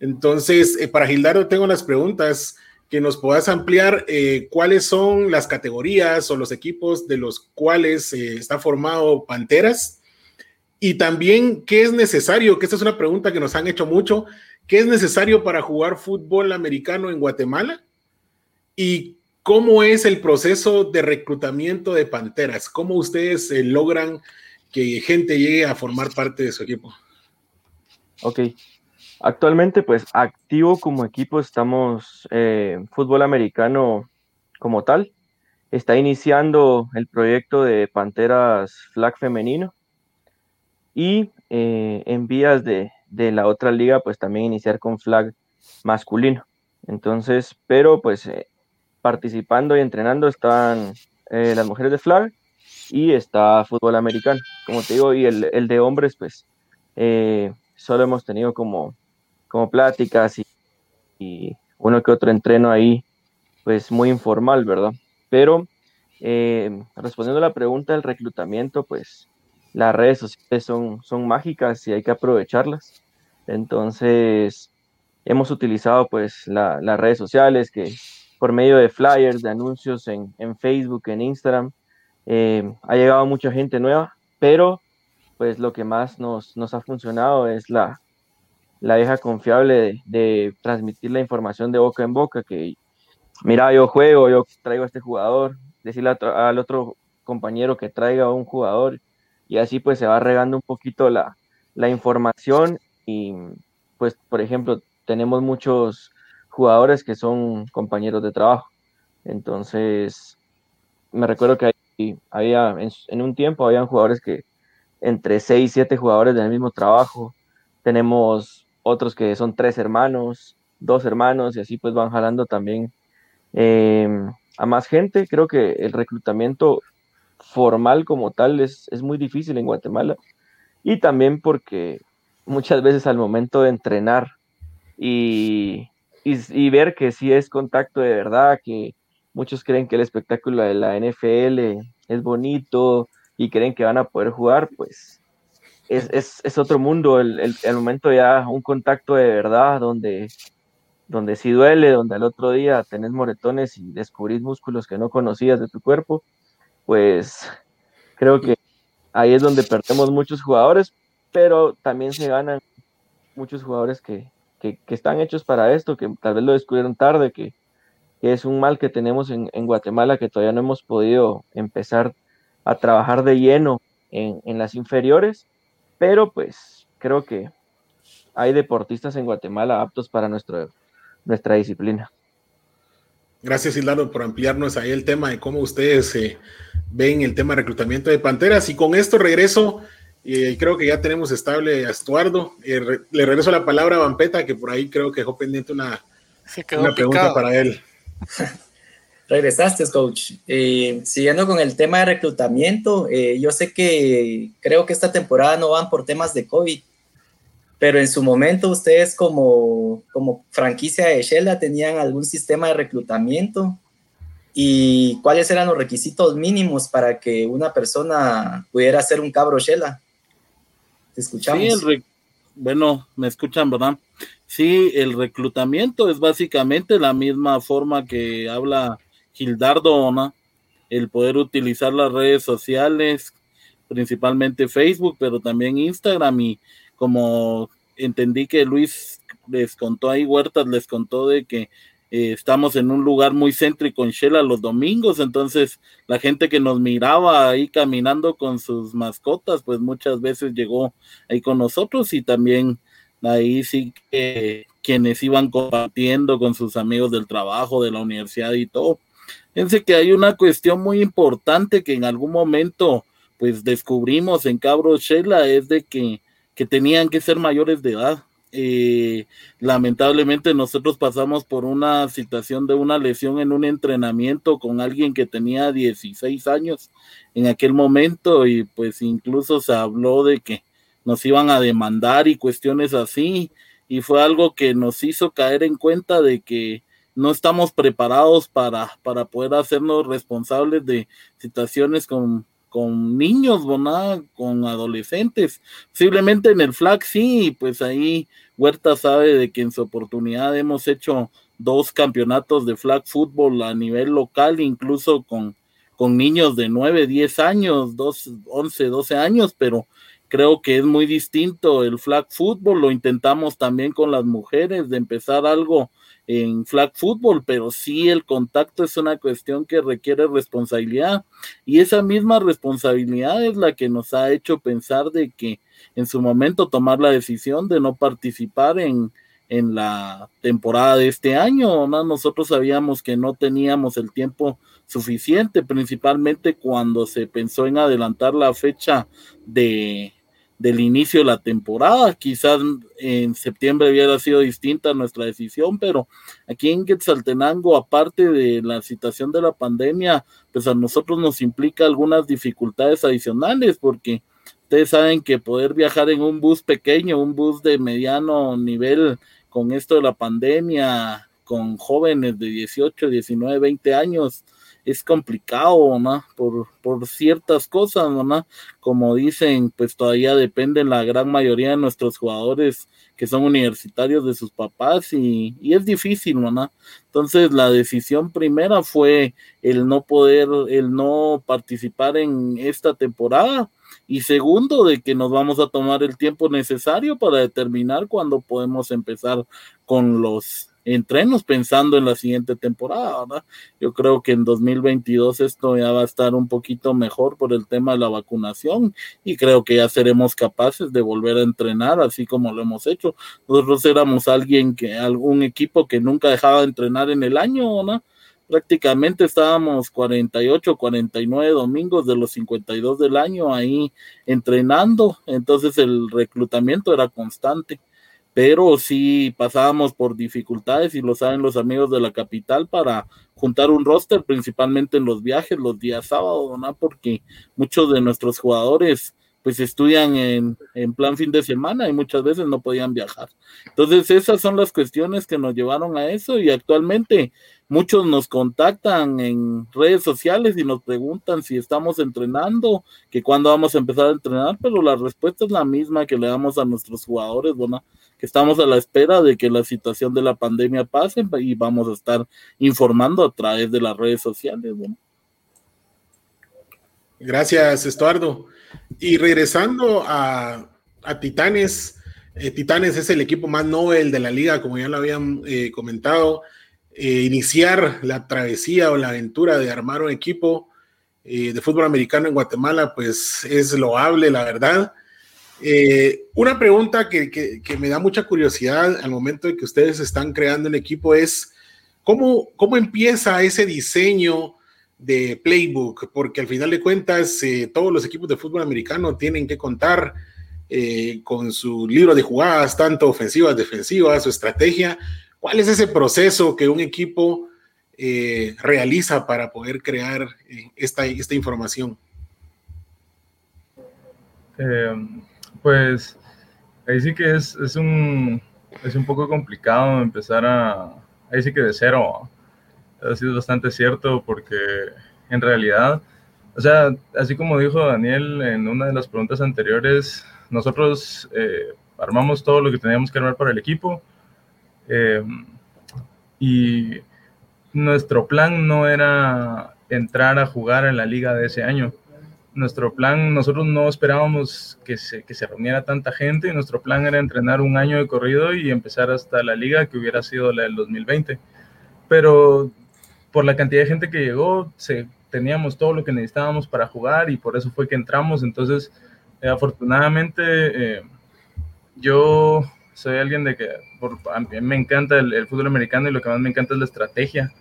Entonces, eh, para Gildardo tengo las preguntas que nos puedas ampliar eh, cuáles son las categorías o los equipos de los cuales eh, está formado Panteras. Y también qué es necesario, que esta es una pregunta que nos han hecho mucho, qué es necesario para jugar fútbol americano en Guatemala y cómo es el proceso de reclutamiento de Panteras, cómo ustedes eh, logran que gente llegue a formar parte de su equipo. Ok, Actualmente, pues activo como equipo estamos eh, fútbol americano como tal. Está iniciando el proyecto de Panteras Flag femenino y eh, en vías de, la otra liga, pues también iniciar con Flag masculino. Entonces, pero pues eh, participando y entrenando están las mujeres de Flag y está fútbol americano, como te digo, y el, el de hombres, pues solo hemos tenido como como pláticas y, uno que otro entreno ahí, pues muy informal, ¿verdad? Pero eh, respondiendo a la pregunta del reclutamiento, pues las redes sociales son, son mágicas y hay que aprovecharlas. Entonces, hemos utilizado pues las redes sociales que por medio de flyers, de anuncios en, Facebook, en Instagram, eh, ha llegado mucha gente nueva, pero pues lo que más nos, nos ha funcionado es la, la vieja confiable de, transmitir la información de boca en boca, que mira, yo juego, yo traigo a este jugador, decirle al otro compañero que traiga a un jugador, y así pues se va regando un poquito la, la información y pues por ejemplo tenemos muchos jugadores que son compañeros de trabajo, entonces me recuerdo que había en, en un tiempo habían jugadores que entre 6 y 7 jugadores del mismo trabajo, tenemos otros que son tres hermanos, dos hermanos, y así pues van jalando también em, a más gente. Creo que el reclutamiento formal como tal es, es muy difícil en Guatemala. Y también porque muchas veces al momento de entrenar y, y, ver que sí es contacto de verdad, que muchos creen que el espectáculo de la NFL es bonito y creen que van a poder jugar, pues es, es, otro mundo, el, el, momento ya un contacto de verdad, donde, donde sí duele, donde al otro día tenés moretones y descubrís músculos que no conocías de tu cuerpo, pues creo que ahí es donde perdemos muchos jugadores, pero también se ganan muchos jugadores que, que, que están hechos para esto, que tal vez lo descubrieron tarde, que, que es un mal que tenemos en, en, Guatemala, que todavía no hemos podido empezar a trabajar de lleno en, en las inferiores pero pues creo que hay deportistas en Guatemala aptos para nuestro, nuestra disciplina. Gracias, Hilaro, por ampliarnos ahí el tema de cómo ustedes eh, ven el tema de reclutamiento de Panteras. Y con esto regreso, y eh, creo que ya tenemos estable a Estuardo. Eh, le regreso la palabra a Vampeta, que por ahí creo que dejó pendiente una Se quedó Una pregunta para él. Regresaste, coach. Eh, siguiendo con el tema de reclutamiento, eh, yo sé que creo que esta temporada no van por temas de COVID, pero en su momento ustedes como, como franquicia de Shella tenían algún sistema de reclutamiento y cuáles eran los requisitos mínimos para que una persona pudiera ser un cabro Shella. Te escuchamos. Sí, bueno, me escuchan, ¿verdad? Sí, el reclutamiento es básicamente la misma forma que habla Gildardo, ¿no? El poder utilizar las redes sociales, principalmente Facebook, pero también Instagram y como entendí que Luis les contó ahí, Huertas les contó de que eh, estamos en un lugar muy céntrico en Shela los domingos, entonces la gente que nos miraba ahí caminando con sus mascotas, pues muchas veces llegó ahí con nosotros y también ahí sí que quienes iban compartiendo con sus amigos del trabajo, de la universidad y todo. Fíjense que hay una cuestión muy importante que en algún momento pues descubrimos en Cabro Shela es de que, que tenían que ser mayores de edad. Eh, lamentablemente nosotros pasamos por una situación de una lesión en un entrenamiento con alguien que tenía 16 años en aquel momento y pues incluso se habló de que nos iban a demandar y cuestiones así y fue algo que nos hizo caer en cuenta de que no estamos preparados para, para poder hacernos responsables de situaciones con, con niños, con adolescentes. Posiblemente en el flag sí, pues ahí Huerta sabe de que en su oportunidad hemos hecho dos campeonatos de flag fútbol a nivel local, incluso con, con niños de 9, 10 años, 2, 11, 12 años, pero creo que es muy distinto el flag fútbol, lo intentamos también con las mujeres, de empezar algo en flag fútbol, pero sí el contacto es una cuestión que requiere responsabilidad y esa misma responsabilidad es la que nos ha hecho pensar de que en su momento tomar la decisión de no participar en, en la temporada de este año, ¿no? Nosotros sabíamos que no teníamos el tiempo suficiente, principalmente cuando se pensó en adelantar la fecha de, del inicio de la temporada. Quizás en septiembre hubiera sido distinta nuestra decisión, pero aquí en Quetzaltenango, aparte de la situación de la pandemia, pues a nosotros nos implica algunas dificultades adicionales, porque ustedes saben que poder viajar en un bus pequeño, un bus de mediano nivel con esto de la pandemia, con jóvenes de 18, 19, 20 años, es complicado, ¿no? Por, por ciertas cosas, ¿no? Como dicen, pues todavía dependen la gran mayoría de nuestros jugadores que son universitarios de sus papás y, y es difícil, ¿no? Entonces la decisión primera fue el no poder, el no participar en esta temporada y segundo de que nos vamos a tomar el tiempo necesario para determinar cuándo podemos empezar con los entrenos pensando en la siguiente temporada, ¿verdad? Yo creo que en 2022 esto ya va a estar un poquito mejor por el tema de la vacunación y creo que ya seremos capaces de volver a entrenar así como lo hemos hecho. Nosotros éramos alguien que, algún equipo que nunca dejaba de entrenar en el año, ¿no? Prácticamente estábamos 48, 49 domingos de los 52 del año ahí entrenando, entonces el reclutamiento era constante pero sí pasábamos por dificultades y lo saben los amigos de la capital para juntar un roster, principalmente en los viajes, los días sábados, ¿no? Porque muchos de nuestros jugadores pues estudian en, en, plan fin de semana y muchas veces no podían viajar. Entonces esas son las cuestiones que nos llevaron a eso y actualmente muchos nos contactan en redes sociales y nos preguntan si estamos entrenando, que cuándo vamos a empezar a entrenar, pero la respuesta es la misma que le damos a nuestros jugadores, ¿no? Que estamos a la espera de que la situación de la pandemia pase y vamos a estar informando a través de las redes sociales. ¿no? Gracias, Estuardo. Y regresando a, a Titanes, eh, Titanes es el equipo más novel de la liga, como ya lo habían eh, comentado. Eh, iniciar la travesía o la aventura de armar un equipo de fútbol americano en Guatemala, pues es loable, la verdad. Eh, una pregunta que, me da mucha curiosidad al momento de que ustedes están creando el equipo es cómo, cómo empieza ese diseño de playbook, porque al final de cuentas eh, todos los equipos de fútbol americano tienen que contar eh, con su libro de jugadas, tanto ofensivas, defensivas, su estrategia. ¿Cuál es ese proceso que un equipo realiza para poder crear esta, esta información? Pues ahí sí que es, es, un, es un poco complicado empezar a, ahí sí que de cero. Ha sido bastante cierto porque en realidad, o sea, así como dijo Daniel en una de las preguntas anteriores, nosotros eh, armamos todo lo que teníamos que armar para el equipo eh, y nuestro plan no era entrar a jugar en la liga de ese año nuestro plan, nosotros no esperábamos que se, que se reuniera tanta gente, y nuestro plan era entrenar un año de corrido y empezar hasta la liga que hubiera sido la del 2020. Pero por la cantidad de gente que llegó, se, teníamos todo lo que necesitábamos para jugar y por eso fue que entramos. Entonces, eh, afortunadamente, eh, yo soy alguien de que por, me encanta el, fútbol americano y lo que más me encanta es la estrategia.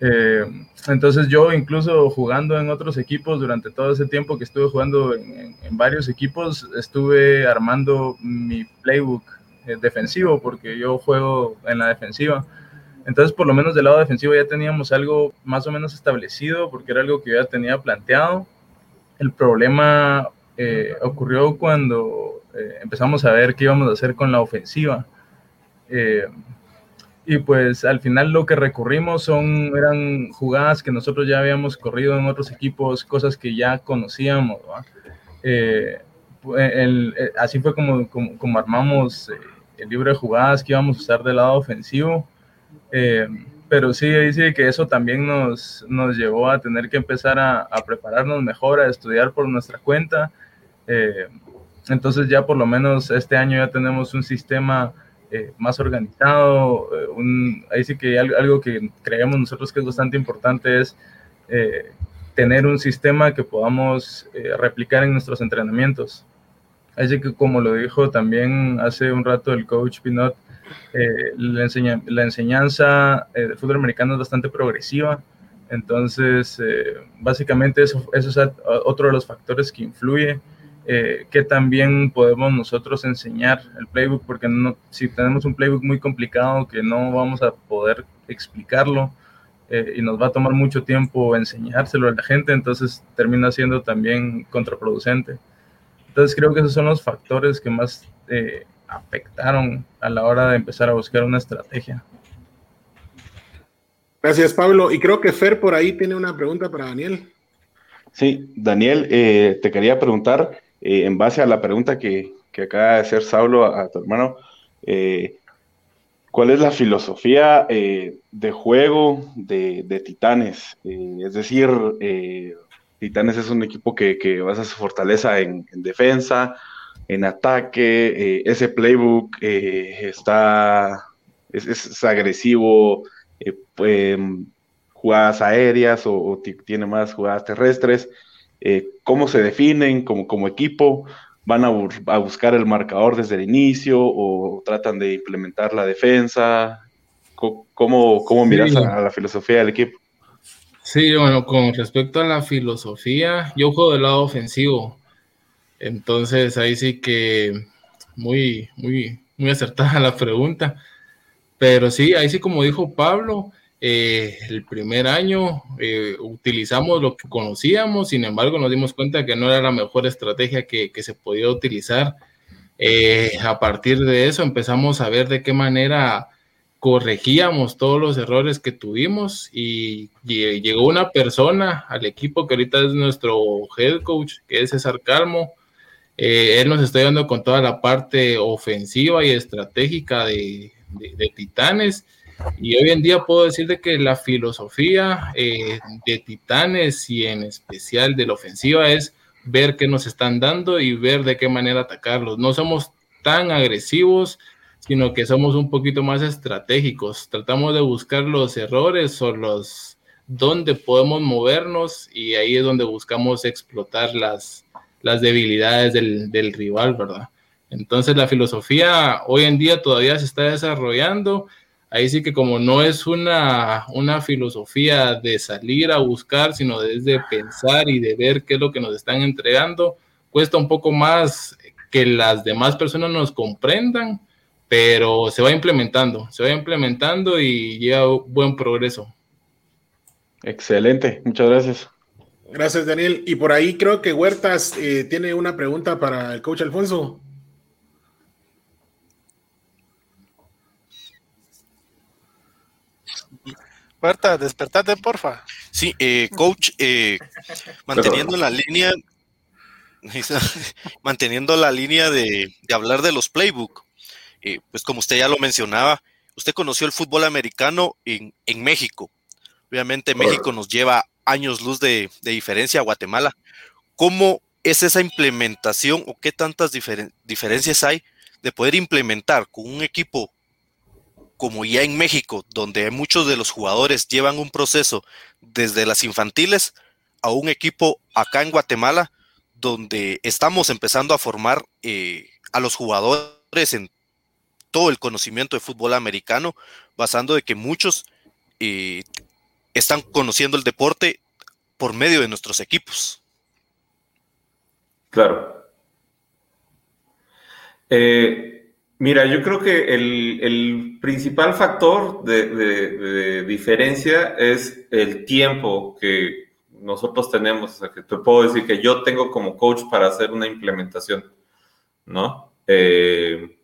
Eh, entonces yo incluso jugando en otros equipos durante todo ese tiempo que estuve jugando en, en varios equipos, estuve armando mi playbook eh, defensivo porque yo juego en la defensiva. Entonces por lo menos del lado defensivo ya teníamos algo más o menos establecido porque era algo que yo ya tenía planteado. El problema eh, ocurrió cuando eh, empezamos a ver qué íbamos a hacer con la ofensiva. Eh, y pues al final lo que recurrimos son, eran jugadas que nosotros ya habíamos corrido en otros equipos, cosas que ya conocíamos. Eh, el, el, así fue como, como, como armamos eh, el libro de jugadas que íbamos a usar del lado ofensivo. Eh, pero sí, dice que eso también nos, nos llevó a tener que empezar a, a prepararnos mejor, a estudiar por nuestra cuenta. Eh, entonces ya por lo menos este año ya tenemos un sistema eh, más organizado. Eh, un, ahí sí que algo, algo, que creemos nosotros que es bastante importante es eh, tener un sistema que podamos replicar en nuestros entrenamientos. Así que como lo dijo también hace un rato el coach Pinot, la, enseñanza del fútbol americano es bastante progresiva. Entonces, básicamente eso, eso es otro de los factores que influye eh, que también podemos nosotros enseñar el playbook, porque no, si tenemos un playbook muy complicado que no vamos a poder explicarlo eh, y nos va a tomar mucho tiempo enseñárselo a la gente, entonces termina siendo también contraproducente. Entonces creo que esos son los factores que más eh, afectaron a la hora de empezar a buscar una estrategia. Gracias, Pablo. Y creo que Fer por ahí tiene una pregunta para Daniel. Sí, Daniel, eh, te quería preguntar, eh, en base a la pregunta que, que, acaba de hacer Saulo a, tu hermano, eh, ¿cuál es la filosofía eh, de juego de, de Titanes? Es decir, Titanes es un equipo que, que basa su fortaleza en, en defensa, en ataque, ese playbook está, es, es agresivo, pues, jugadas aéreas o tiene más jugadas terrestres eh, cómo se definen como, como equipo, van a, a, buscar el marcador desde el inicio o tratan de implementar la defensa, ¿cómo, cómo miras sí. a, a, la filosofía del equipo? Sí, bueno, con respecto a la filosofía, yo juego del lado ofensivo, entonces ahí sí que muy, muy, muy acertada la pregunta, pero sí, ahí sí como dijo Pablo, eh, el primer año eh, utilizamos lo que conocíamos, sin embargo nos dimos cuenta que no era la mejor estrategia que, que se podía utilizar. Eh, a partir de eso empezamos a ver de qué manera corregíamos todos los errores que tuvimos y, y llegó una persona al equipo que ahorita es nuestro head coach, que es César Calmo. Eh, él nos está ayudando con toda la parte ofensiva y estratégica de, de, de Titanes y hoy en día puedo decir de que la filosofía eh, de Titanes y en especial de la ofensiva es ver qué nos están dando y ver de qué manera atacarlos. No somos tan agresivos, sino que somos un poquito más estratégicos. Tratamos de buscar los errores o los donde podemos movernos y ahí es donde buscamos explotar las, las debilidades del, del rival, ¿verdad? Entonces la filosofía hoy en día todavía se está desarrollando ahí sí que como no es una, una filosofía de salir a buscar, sino desde pensar y de ver qué es lo que nos están entregando, cuesta un poco más que las demás personas nos comprendan, pero se va implementando, se va implementando y lleva buen progreso. Excelente, muchas gracias. Gracias, Daniel. Y por ahí creo que Huertas eh, tiene una pregunta para el coach Alfonso. Huerta, despertate, porfa. Sí, eh, coach, eh, manteniendo la línea, manteniendo la línea de, de hablar de los playbook, eh, pues como usted ya lo mencionaba, usted conoció el fútbol americano en, en México. Obviamente México nos lleva años luz de, de, diferencia a Guatemala. ¿Cómo es esa implementación o qué tantas diferen diferencias hay de poder implementar con un equipo como ya en México, donde muchos de los jugadores llevan un proceso desde las infantiles a un equipo acá en Guatemala, donde estamos empezando a formar eh, a los jugadores en todo el conocimiento de fútbol americano, basando de que muchos eh, están conociendo el deporte por medio de nuestros equipos. Claro. Eh, mira, yo creo que el, el principal factor de, diferencia es el tiempo que nosotros tenemos. O sea, que te puedo decir que yo tengo como coach para hacer una implementación, ¿no? Eh,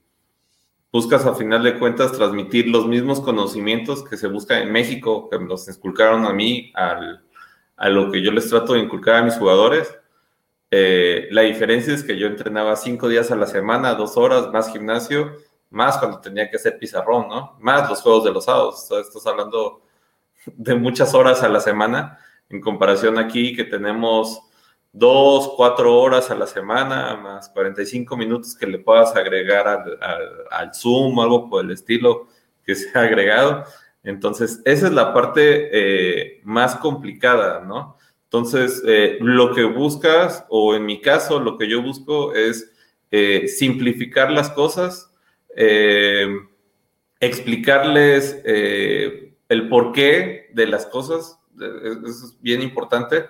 buscas a final de cuentas transmitir los mismos conocimientos que se busca en México, que nos inculcaron a mí, al, a lo que yo les trato de inculcar a mis jugadores. Eh, la diferencia es que yo entrenaba cinco días a la semana, dos horas, más gimnasio, más cuando tenía que hacer pizarrón, ¿no? Más los juegos de los sábados. Sea, estás hablando de muchas horas a la semana en comparación aquí que tenemos dos, cuatro horas a la semana, más 45 minutos que le puedas agregar al, al, al Zoom o algo por el estilo que se ha agregado. Entonces, esa es la parte eh, más complicada, ¿no? Entonces, eh, lo que buscas, o en mi caso, lo que yo busco es eh, simplificar las cosas, eh, explicarles el porqué de las cosas, eso es bien importante,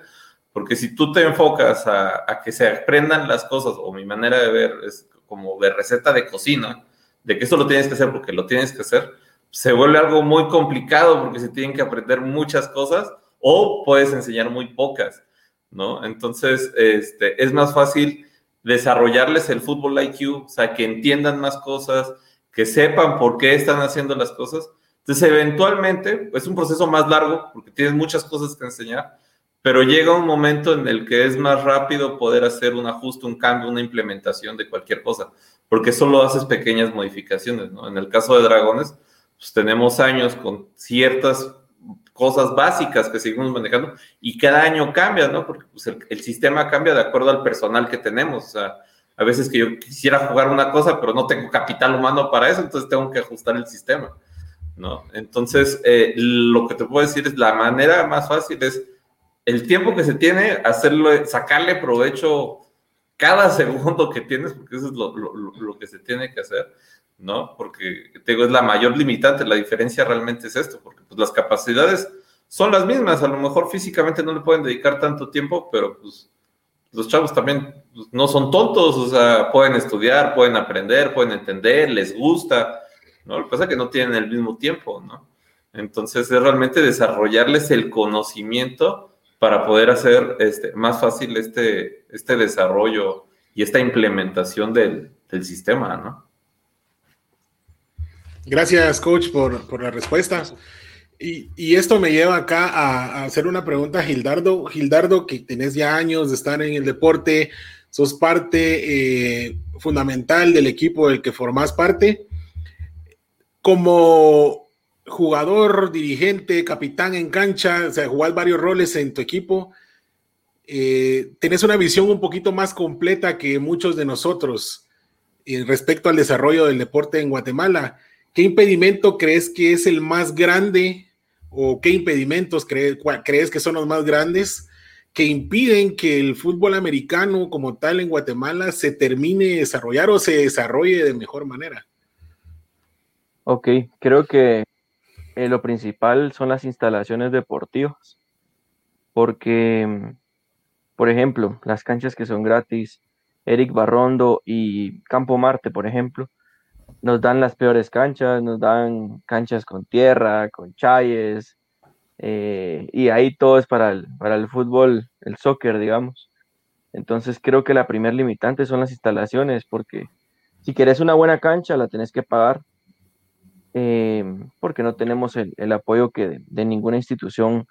porque si tú te enfocas a, a, que se aprendan las cosas, o mi manera de ver es como de receta de cocina, de que eso lo tienes que hacer porque lo tienes que hacer, se vuelve algo muy complicado porque se tienen que aprender muchas cosas o puedes enseñar muy pocas, ¿no? Entonces, este, es más fácil desarrollarles el fútbol IQ, o sea, que entiendan más cosas, que sepan por qué están haciendo las cosas. Entonces, eventualmente, es un proceso más largo porque tienes muchas cosas que enseñar, pero llega un momento en el que es más rápido poder hacer un ajuste, un cambio, una implementación de cualquier cosa, porque solo haces pequeñas modificaciones, ¿no? En el caso de Dragones, pues tenemos años con ciertas cosas básicas que seguimos manejando y cada año cambia, ¿no? Porque pues, el, sistema cambia de acuerdo al personal que tenemos. O sea, a veces que yo quisiera jugar una cosa, pero no tengo capital humano para eso, entonces tengo que ajustar el sistema, ¿no? Entonces, eh, lo que te puedo decir es la manera más fácil es el tiempo que se tiene, hacerlo, sacarle provecho cada segundo que tienes, porque eso es lo que se tiene que hacer ¿no? Porque te digo, es la mayor limitante, la diferencia realmente es esto, porque pues, las capacidades son las mismas, a lo mejor físicamente no le pueden dedicar tanto tiempo, pero pues los chavos también pues, no son tontos, o sea, pueden estudiar, pueden aprender, pueden entender, les gusta, ¿no? Lo que pasa es que no tienen el mismo tiempo, ¿no? Entonces es realmente desarrollarles el conocimiento para poder hacer este, más fácil este, este desarrollo y esta implementación del, del sistema, ¿no? Gracias, coach, por, por la respuesta. Y, y, esto me lleva acá a, a, hacer una pregunta a Gildardo. Gildardo, que tenés ya años de estar en el deporte, sos parte eh, fundamental del equipo del que formás parte. Como jugador, dirigente, capitán en cancha, o sea, jugás varios roles en tu equipo, eh, tenés una visión un poquito más completa que muchos de nosotros eh, respecto al desarrollo del deporte en Guatemala. ¿Qué impedimento crees que es el más grande o qué impedimentos crees, que son los más grandes que impiden que el fútbol americano como tal en Guatemala se termine de desarrollar o se desarrolle de mejor manera? Ok, creo que eh, lo principal son las instalaciones deportivas, porque, por ejemplo, las canchas que son gratis, Eric Barrondo y Campo Marte, por ejemplo, nos dan las peores canchas, nos dan canchas con tierra, con chayes, eh, y ahí todo es para el, para el fútbol, el soccer, digamos. Entonces creo que la primer limitante son las instalaciones, porque si quieres una buena cancha la tenés que pagar, eh, porque no tenemos el, el apoyo que de, ninguna institución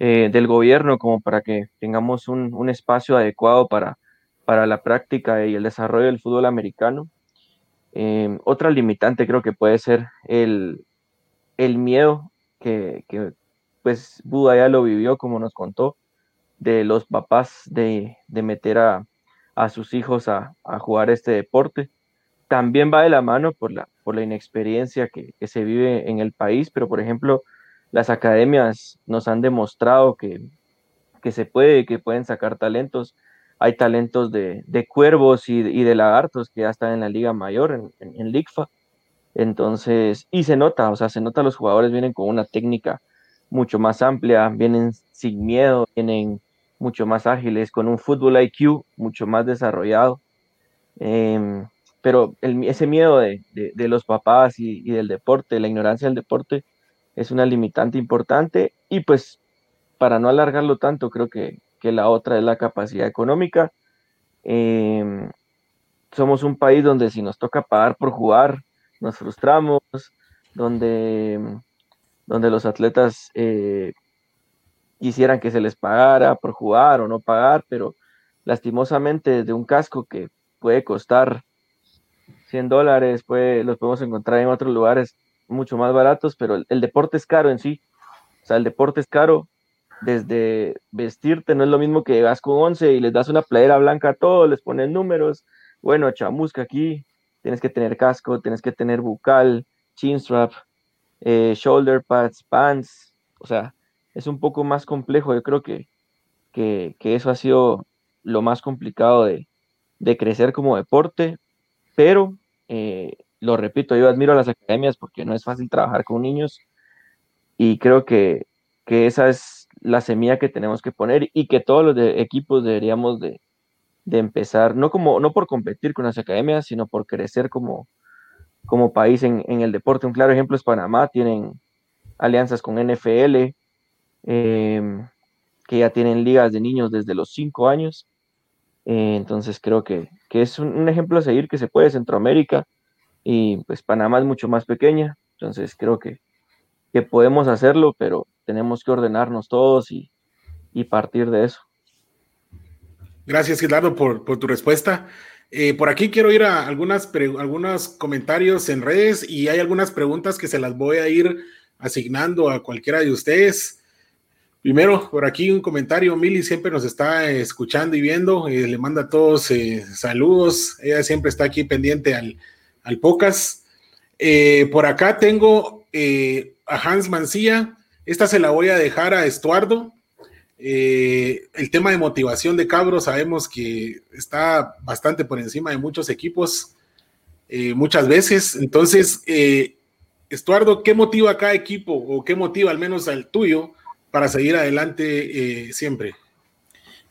eh, del gobierno como para que tengamos un, un, espacio adecuado para, para la práctica y el desarrollo del fútbol americano. Eh, otra limitante creo que puede ser el, el miedo que, que, pues Buda ya lo vivió como nos contó, de los papás de, de meter a, a, sus hijos a, a jugar este deporte también va de la mano por la, por la inexperiencia que, que, se vive en el país, pero por ejemplo, las academias nos han demostrado que, que se puede, que pueden sacar talentos. Hay talentos de, de cuervos y, de lagartos que ya están en la liga mayor, en, en, LIGFA. Entonces, y se nota, o sea, se nota los jugadores vienen con una técnica mucho más amplia, vienen sin miedo, vienen mucho más ágiles, con un fútbol IQ mucho más desarrollado. Eh, pero ese miedo de, de, los papás y, del deporte, la ignorancia del deporte, es una limitante importante y pues para no alargarlo tanto, creo que, que la otra es la capacidad económica. Eh, somos un país donde si nos toca pagar por jugar, nos frustramos, donde, donde los atletas eh, quisieran que se les pagara por jugar o no pagar, pero lastimosamente de un casco que puede costar 100 dólares, pues los podemos encontrar en otros lugares mucho más baratos, pero el, el, deporte es caro en sí. O sea, el deporte es caro. Desde vestirte no es lo mismo que llegas con 11 y les das una playera blanca a todos, les pones números. Bueno, chamusca aquí, tienes que tener casco, tienes que tener bucal, chin strap, eh, shoulder pads, pants. O sea, es un poco más complejo. Yo creo que, que, que eso ha sido lo más complicado de, de crecer como deporte, pero eh, lo repito, yo admiro a las academias porque no es fácil trabajar con niños y creo que, que esa es la semilla que tenemos que poner y que todos los equipos deberíamos de, de, empezar, no, como, no por competir con las academias, sino por crecer como, como país en, en el deporte. Un claro ejemplo es Panamá, tienen alianzas con NFL, eh, que ya tienen ligas de niños desde los 5 años. Eh, entonces creo que, que es un, un, ejemplo a seguir que se puede Centroamérica y pues Panamá es mucho más pequeña, entonces creo que, que podemos hacerlo, pero tenemos que ordenarnos todos y, y partir de eso. Gracias, Gerardo, por, por tu respuesta. Eh, por aquí quiero ir a algunas algunos comentarios en redes y hay algunas preguntas que se las voy a ir asignando a cualquiera de ustedes. Primero, por aquí un comentario, Mili siempre nos está escuchando y viendo, eh, le manda a todos eh, saludos, ella siempre está aquí pendiente al, al Pocas. Eh, por acá tengo a Hans Mancía, esta se la voy a dejar a Estuardo. Eh, el tema de motivación de Cabros sabemos que está bastante por encima de muchos equipos muchas veces, entonces, Estuardo, ¿qué motiva a cada equipo o qué motiva al menos al tuyo? para seguir adelante eh, siempre?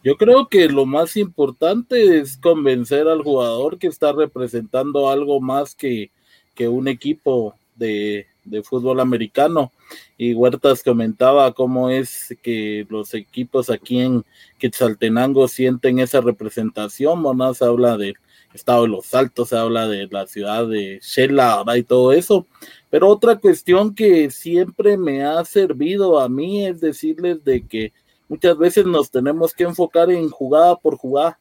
Yo creo que lo más importante es convencer al jugador que está representando algo más que, que un equipo de, de, fútbol americano. Y Huertas comentaba cómo es que los equipos aquí en Quetzaltenango sienten esa representación. Monas habla del estado de los Altos, se habla de la ciudad de Shela y todo eso. Pero otra cuestión que siempre me ha servido a mí es decirles de que muchas veces nos tenemos que enfocar en jugada por jugada.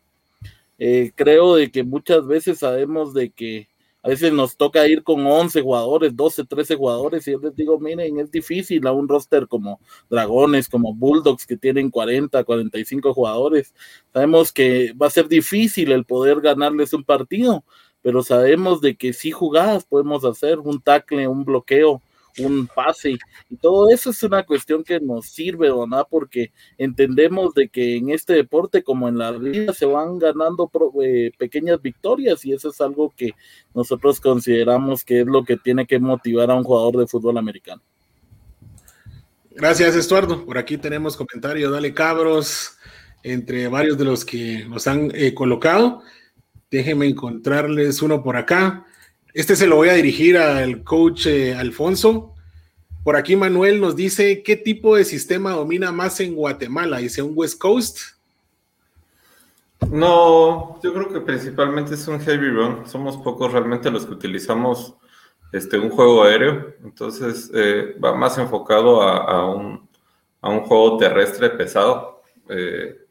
Eh, creo de que muchas veces sabemos de que a veces nos toca ir con 11 jugadores, 12, 13 jugadores, y yo les digo, miren, es difícil a un roster como Dragones, como Bulldogs, que tienen 40, 45 jugadores. Sabemos que va a ser difícil el poder ganarles un partido, pero sabemos de que si jugadas podemos hacer un tackle, un bloqueo, un pase y todo eso es una cuestión que nos sirve, ¿verdad? Porque entendemos de que en este deporte como en la vida se van ganando eh, pequeñas victorias y eso es algo que nosotros consideramos que es lo que tiene que motivar a un jugador de fútbol americano. Gracias, Estuardo. Por aquí tenemos comentario, dale cabros, entre varios de los que nos han eh, colocado. Déjenme encontrarles uno por acá. Este se lo voy a dirigir al coach eh, Alfonso. Por aquí Manuel nos dice, ¿qué tipo de sistema domina más en Guatemala? ¿Dice un West Coast? No, yo creo que principalmente es un heavy run. Somos pocos realmente los que utilizamos este, un juego aéreo. Entonces eh, va más enfocado a, un, juego terrestre pesado. Eh,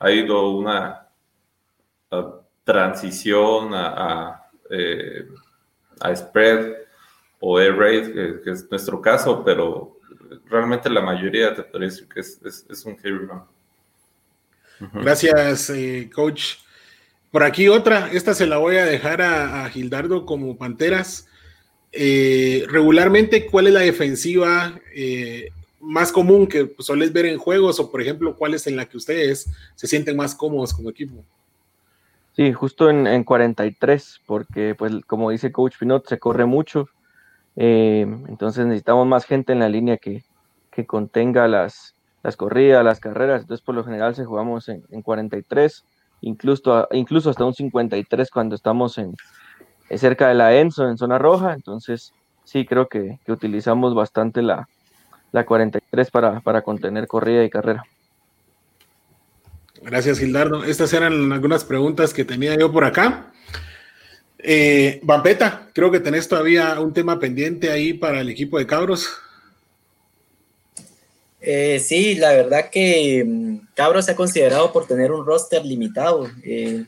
ha ido una transición a, a, spread o air raid, que, es nuestro caso, pero realmente la mayoría te decir que es, es un heavy run. Gracias, eh, coach. Por aquí otra, esta se la voy a dejar a, Gildardo como Panteras. Eh, regularmente, ¿cuál es la defensiva eh, más común que sueles ver en juegos o, por ejemplo, cuál es en la que ustedes se sienten más cómodos como equipo? Sí, justo en, 43, porque, pues, como dice Coach Pinot, se corre mucho. entonces necesitamos más gente en la línea que, que contenga las, las corridas, las carreras, entonces por lo general se jugamos en, 43, incluso, incluso hasta un 53 cuando estamos en, cerca de la ENSO, en zona roja, entonces sí creo que, utilizamos bastante la, la 43 para, para contener corrida y carrera. Gracias, Gildardo. Estas eran algunas preguntas que tenía yo por acá. Eh, Vampeta, creo que tenés todavía un tema pendiente ahí para el equipo de Cabros. Eh, sí, la verdad que mm, Cabros se ha considerado por tener un roster limitado. Eh,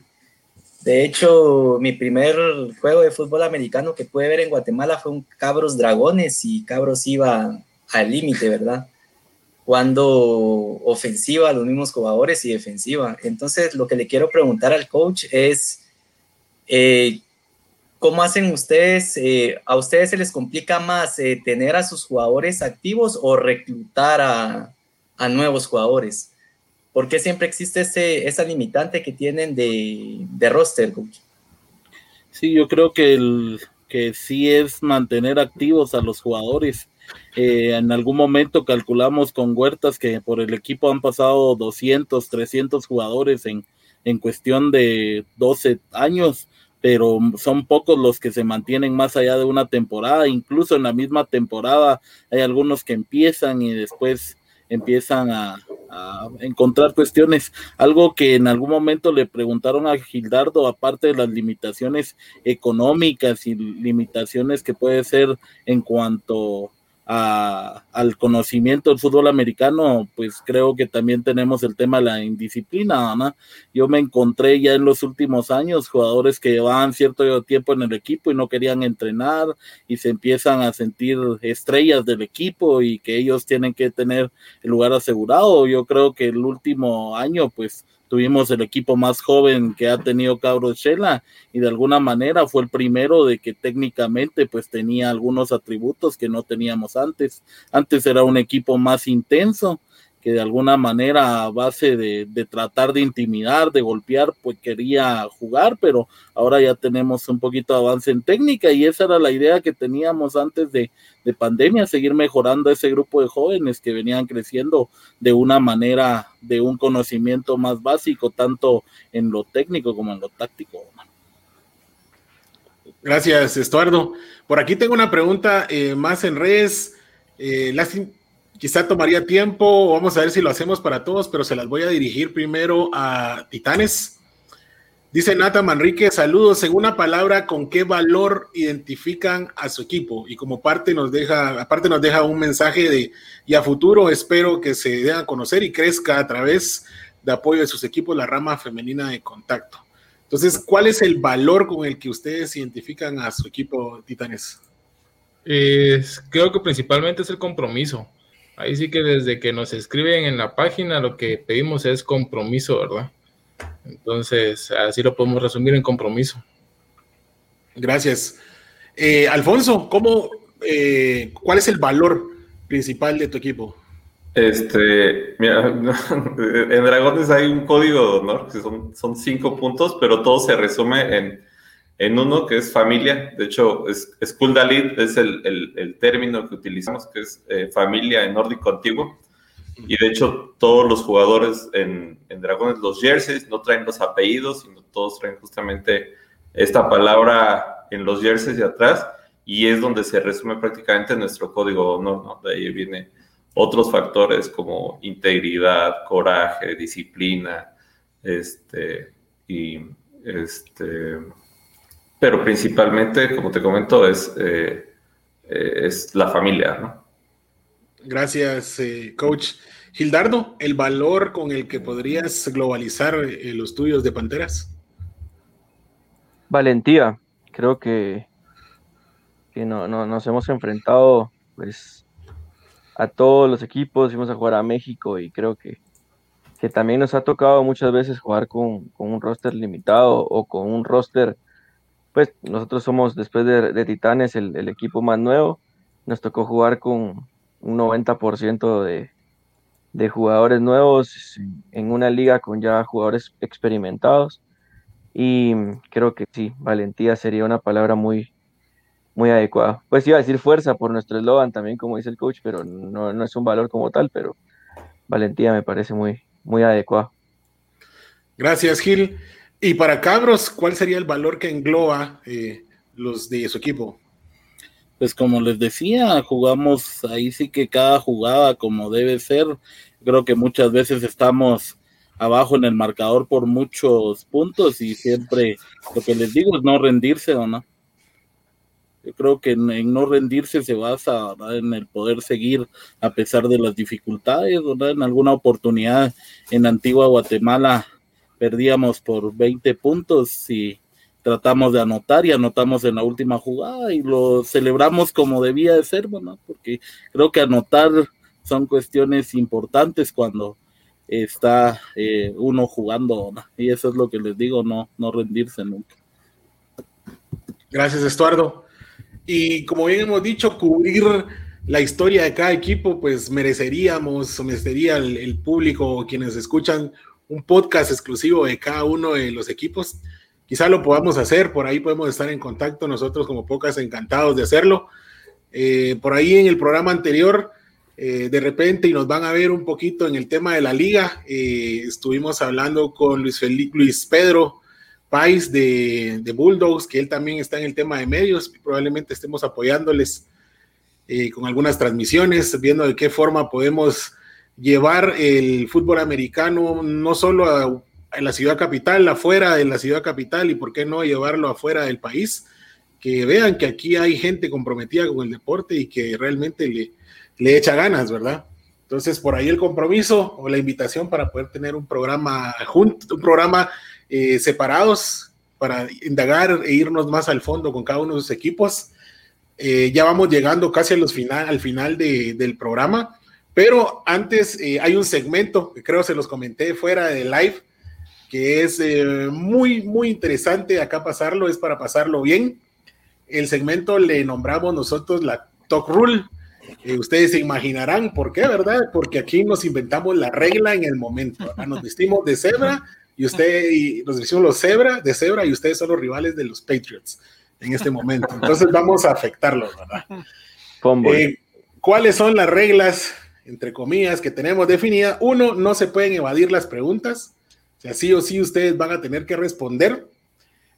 de hecho, mi primer juego de fútbol americano que pude ver en Guatemala fue un Cabros Dragones y Cabros iba al límite, ¿verdad? Cuando ofensiva, los mismos jugadores y defensiva. Entonces, lo que le quiero preguntar al coach es, eh, ¿Cómo hacen ustedes? Eh, ¿A ustedes se les complica más eh, tener a sus jugadores activos o reclutar a, nuevos jugadores? ¿Por qué siempre existe ese, esa limitante que tienen de, roster, coach? Sí, yo creo que, el, que sí es mantener activos a los jugadores. Eh, en algún momento calculamos con Huertas que por el equipo han pasado 200, 300 jugadores en, en cuestión de 12 años pero son pocos los que se mantienen más allá de una temporada. Incluso en la misma temporada hay algunos que empiezan y después empiezan a, encontrar cuestiones. Algo que en algún momento le preguntaron a Gildardo, aparte de las limitaciones económicas y limitaciones que puede ser en cuanto al conocimiento del fútbol americano, pues creo que también tenemos el tema de la indisciplina. Yo me encontré ya en los últimos años jugadores que llevaban cierto tiempo en el equipo y no querían entrenar y se empiezan a sentir estrellas del equipo y que ellos tienen que tener el lugar asegurado. Yo creo que el último año, pues tuvimos el equipo más joven que ha tenido Cabros Shela y de alguna manera fue el primero de que técnicamente pues tenía algunos atributos que no teníamos antes. Antes era un equipo más intenso que de alguna manera a base de, tratar de intimidar, de golpear, pues quería jugar, pero ahora ya tenemos un poquito de avance en técnica y esa era la idea que teníamos antes de, de pandemia, seguir mejorando ese grupo de jóvenes que venían creciendo de una manera, de un conocimiento más básico, tanto en lo técnico como en lo táctico. Gracias, Estuardo. Por aquí tengo una pregunta eh, más en redes. Eh, quizá tomaría tiempo, vamos a ver si lo hacemos para todos, pero se las voy a dirigir primero a Titanes. Dice Nata Manrique, saludos, según una palabra, ¿con qué valor identifican a su equipo? Y como parte nos deja, aparte nos deja un mensaje de, y a futuro espero que se den a conocer y crezca a través de apoyo de sus equipos la rama femenina de contacto. Entonces, ¿cuál es el valor con el que ustedes identifican a su equipo Titanes? creo que principalmente es el compromiso. Ahí sí que desde que nos escriben en la página lo que pedimos es compromiso, ¿verdad? Entonces, así lo podemos resumir en compromiso. Gracias. Eh, Alfonso, ¿cómo, eh, ¿cuál es el valor principal de tu equipo? Este, mira, en Dragones hay un código de honor, que son, son cinco puntos, pero todo se resume en en uno que es familia, de hecho, es, es el, término que utilizamos, que es eh, familia en nórdico antiguo. Y de hecho, todos los jugadores en, Dragones, los jerseys, no traen los apellidos, sino todos traen justamente esta palabra en los jerseys de atrás y es donde se resume prácticamente nuestro código de honor, ¿no? De ahí viene otros factores como integridad, coraje, disciplina, este, y este, pero principalmente, como te comento, es, eh, eh, es la familia, ¿no? Gracias, eh, coach. Gildardo, el valor con el que podrías globalizar los tuyos de Panteras. Valentía, creo que, que no, no, nos hemos enfrentado pues a todos los equipos, fuimos a jugar a México y creo que, que también nos ha tocado muchas veces jugar con, un roster limitado o con un roster, pues nosotros somos después de, Titanes el, equipo más nuevo, nos tocó jugar con un 90% de, de jugadores nuevos en una liga con ya jugadores experimentados y creo que sí, valentía sería una palabra muy, muy adecuada. Pues iba a decir fuerza por nuestro eslogan también, como dice el coach, pero no, no, es un valor como tal, pero valentía me parece muy, muy adecuado. Gracias, Gil. Y para Cabros, ¿cuál sería el valor que engloba eh, los de su equipo? Pues como les decía, jugamos ahí sí que cada jugada como debe ser. Creo que muchas veces estamos abajo en el marcador por muchos puntos y siempre lo que les digo es no rendirse o no. Yo creo que en, no rendirse se basa en el poder seguir a pesar de las dificultades. En alguna oportunidad en Antigua Guatemala perdíamos por 20 puntos y tratamos de anotar y anotamos en la última jugada y lo celebramos como debía de ser, ¿no? porque creo que anotar son cuestiones importantes cuando está eh, uno jugando y eso es lo que les digo, no, no rendirse nunca. Gracias, Estuardo. Y como bien hemos dicho, cubrir la historia de cada equipo, pues mereceríamos, merecería el, el público, quienes escuchan, un podcast exclusivo de cada uno de los equipos. Quizá lo podamos hacer, por ahí podemos estar en contacto nosotros como pocas encantados de hacerlo. Eh, por ahí en el programa anterior eh, de repente y nos van a ver un poquito en el tema de la liga. Eh, estuvimos hablando con Luis, Felipe, Luis Pedro Pais de, Bulldogs, que él también está en el tema de medios. Probablemente estemos apoyándoles con algunas transmisiones, viendo de qué forma podemos llevar el fútbol americano no solo a, a la ciudad capital, afuera de la ciudad capital y por qué no llevarlo afuera del país. Que vean que aquí hay gente comprometida con el deporte y que realmente le, le echa ganas, ¿verdad? Entonces, por ahí el compromiso o la invitación para poder tener un programa junto, un programa eh, separados para indagar e irnos más al fondo con cada uno de los equipos. Eh, ya vamos llegando casi a los final, al final del programa, pero antes eh, hay un segmento que creo se los comenté fuera de live, que es muy, muy interesante acá pasarlo, es para pasarlo bien. El segmento le nombramos nosotros la Talk Rule eh, ustedes se imaginarán por qué, ¿verdad? Porque aquí nos inventamos la regla en el momento. Nos vestimos de cebra y usted y nos vestimos los cebra de cebra y ustedes son los rivales de los Patriots en este momento. Entonces vamos a afectarlos, ¿verdad? Eh, ¿Cuáles son las reglas, entre comillas, que tenemos definidas? Uno, no se pueden evadir las preguntas. O sea, sí o sí ustedes van a tener que responder.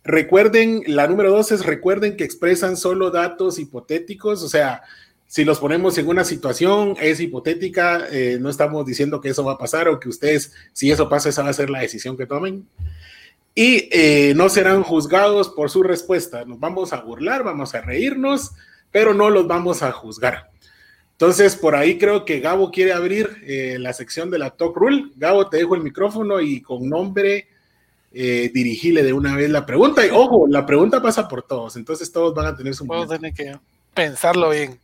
Recuerden, la número dos es recuerden que expresan solo datos hipotéticos, o sea, si los ponemos en una situación, es hipotética, eh, no estamos diciendo que eso va a pasar o que ustedes, si eso pasa, esa va a ser la decisión que tomen. Y eh, no serán juzgados por su respuesta. Nos vamos a burlar, vamos a reírnos, pero no los vamos a juzgar. Entonces, por ahí creo que Gabo quiere abrir eh, la sección de la Talk Rule. Gabo, te dejo el micrófono y con nombre dirigile de una vez la pregunta. Y ojo, la pregunta pasa por todos, entonces todos van a tener su momento. Todos que pensarlo bien.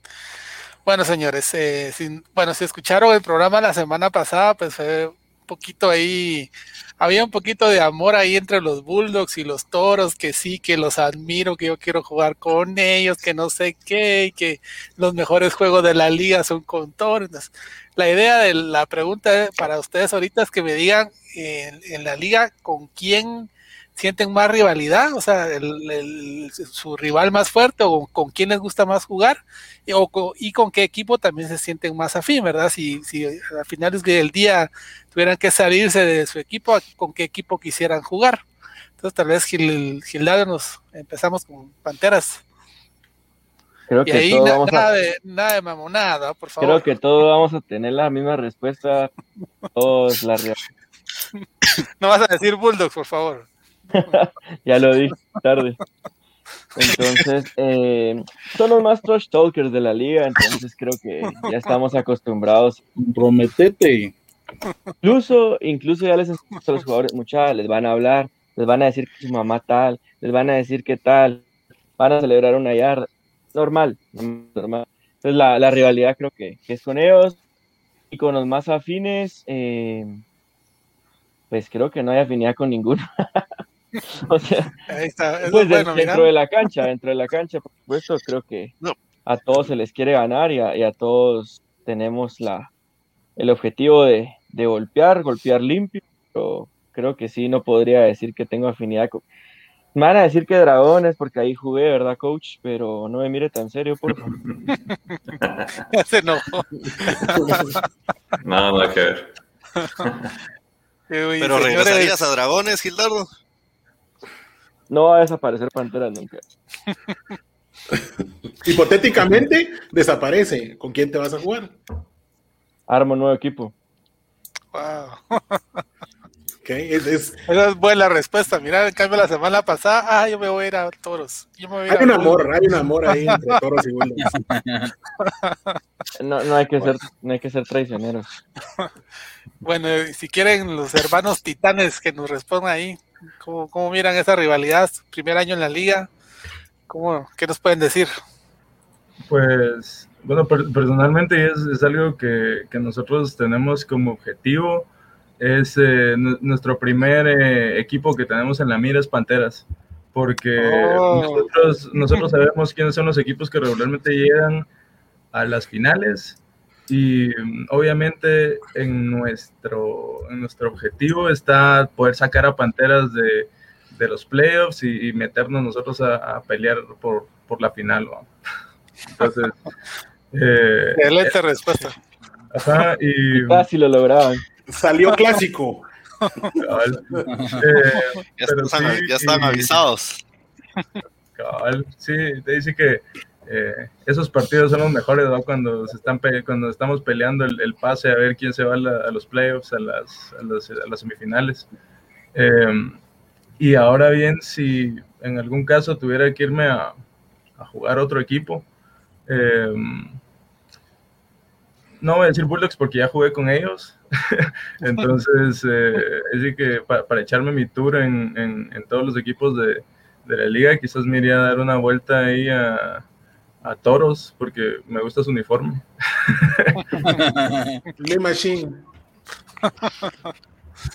Bueno, señores, eh, bueno, si escucharon el programa la semana pasada, pues fue poquito ahí, había un poquito de amor ahí entre los Bulldogs y los Toros, que sí, que los admiro, que yo quiero jugar con ellos, que no sé qué, y que los mejores juegos de la liga son con Toros. la idea de la pregunta para ustedes ahorita es que me digan en la liga con quién sienten más rivalidad, o sea, su rival más fuerte o con quién les gusta más jugar y, o, y con qué equipo también se sienten más afín, ¿verdad? Si, si al final del día tuvieran que salirse de su equipo, con qué equipo quisieran jugar. Entonces tal vez Gil, Gildardo nos empezamos con Panteras. Creo Y que ahí na- vamos nada, a, de, nada de mamonada, por favor. creo que todos vamos a tener la misma respuesta. Todos la No vas a decir Bulldogs, por favor. ya lo di tarde. Entonces, eh, son los más trash talkers de la liga, entonces creo que ya estamos acostumbrados. Prometete. Incluso, incluso ya les a los jugadores, muchachos, les van a hablar, les van a decir que su mamá tal, les van a decir que tal, van a celebrar una yarda. Normal, normal. Entonces la, la rivalidad creo que, que es con ellos y con los más afines, eh, pues creo que no hay afinidad con ninguno. o sea, Ahí está. Pues bueno, mira. dentro de la cancha, dentro de la cancha, por supuesto, creo que No. a todos se les quiere ganar y a, y a todos tenemos la, el objetivo de, de golpear, golpear limpio, pero creo que sí, no podría decir que tengo afinidad con... Me van a decir que dragones porque ahí jugué, ¿verdad, coach? Pero no me mire tan serio, por favor. Ya se enojó. No, nada que ver. Pero regresarías a Dragones, Gildardo. No va a desaparecer Pantera nunca. Hipotéticamente, desaparece. ¿Con quién te vas a jugar? Armo un nuevo equipo. wow. Ok, es- es- Esa es buena respuesta. Mira, en cambio, la semana pasada, ah, yo me voy a ir a toros. Yo me voy a ir hay a un amor, hay un amor ahí entre toros y bulldogs. No, no, hay que ser, no hay que ser traicioneros. Bueno, si quieren los hermanos titanes que nos respondan ahí, ¿cómo, cómo miran esa rivalidad? Primer año en la liga, ¿cómo, ¿qué nos pueden decir? Pues, bueno, per- personalmente es, es algo que, que nosotros tenemos como objetivo. Es eh, nu- nuestro primer eh, equipo que tenemos en la mira es Panteras, porque Oh. nosotros, nosotros sabemos quiénes son los equipos que regularmente llegan a las finales y mm, obviamente en nuestro, en nuestro objetivo está poder sacar a Panteras de, de los playoffs y, y meternos nosotros a, a pelear por, por la final. ¿no? Entonces, eh, Excelente respuesta. ajá, y Casi lo lograban. Salió clásico. cabal, eh, Ya, están, sí, ya están y- avisados. cabal, sí, te dice que eh, esos partidos son los mejores. Cuando estamos peleando el, pase a ver quién se va a, los playoffs, a las, a las, semifinales. Eh, y ahora bien, si en algún caso tuviera que irme a, jugar otro equipo, eh, no voy a decir Bulldogs porque ya jugué con ellos. Entonces, eh, es que pa- para echarme mi tour en, todos los equipos de la liga, quizás me iría a dar una vuelta ahí a, a Toros porque me gusta su uniforme. Me Machine.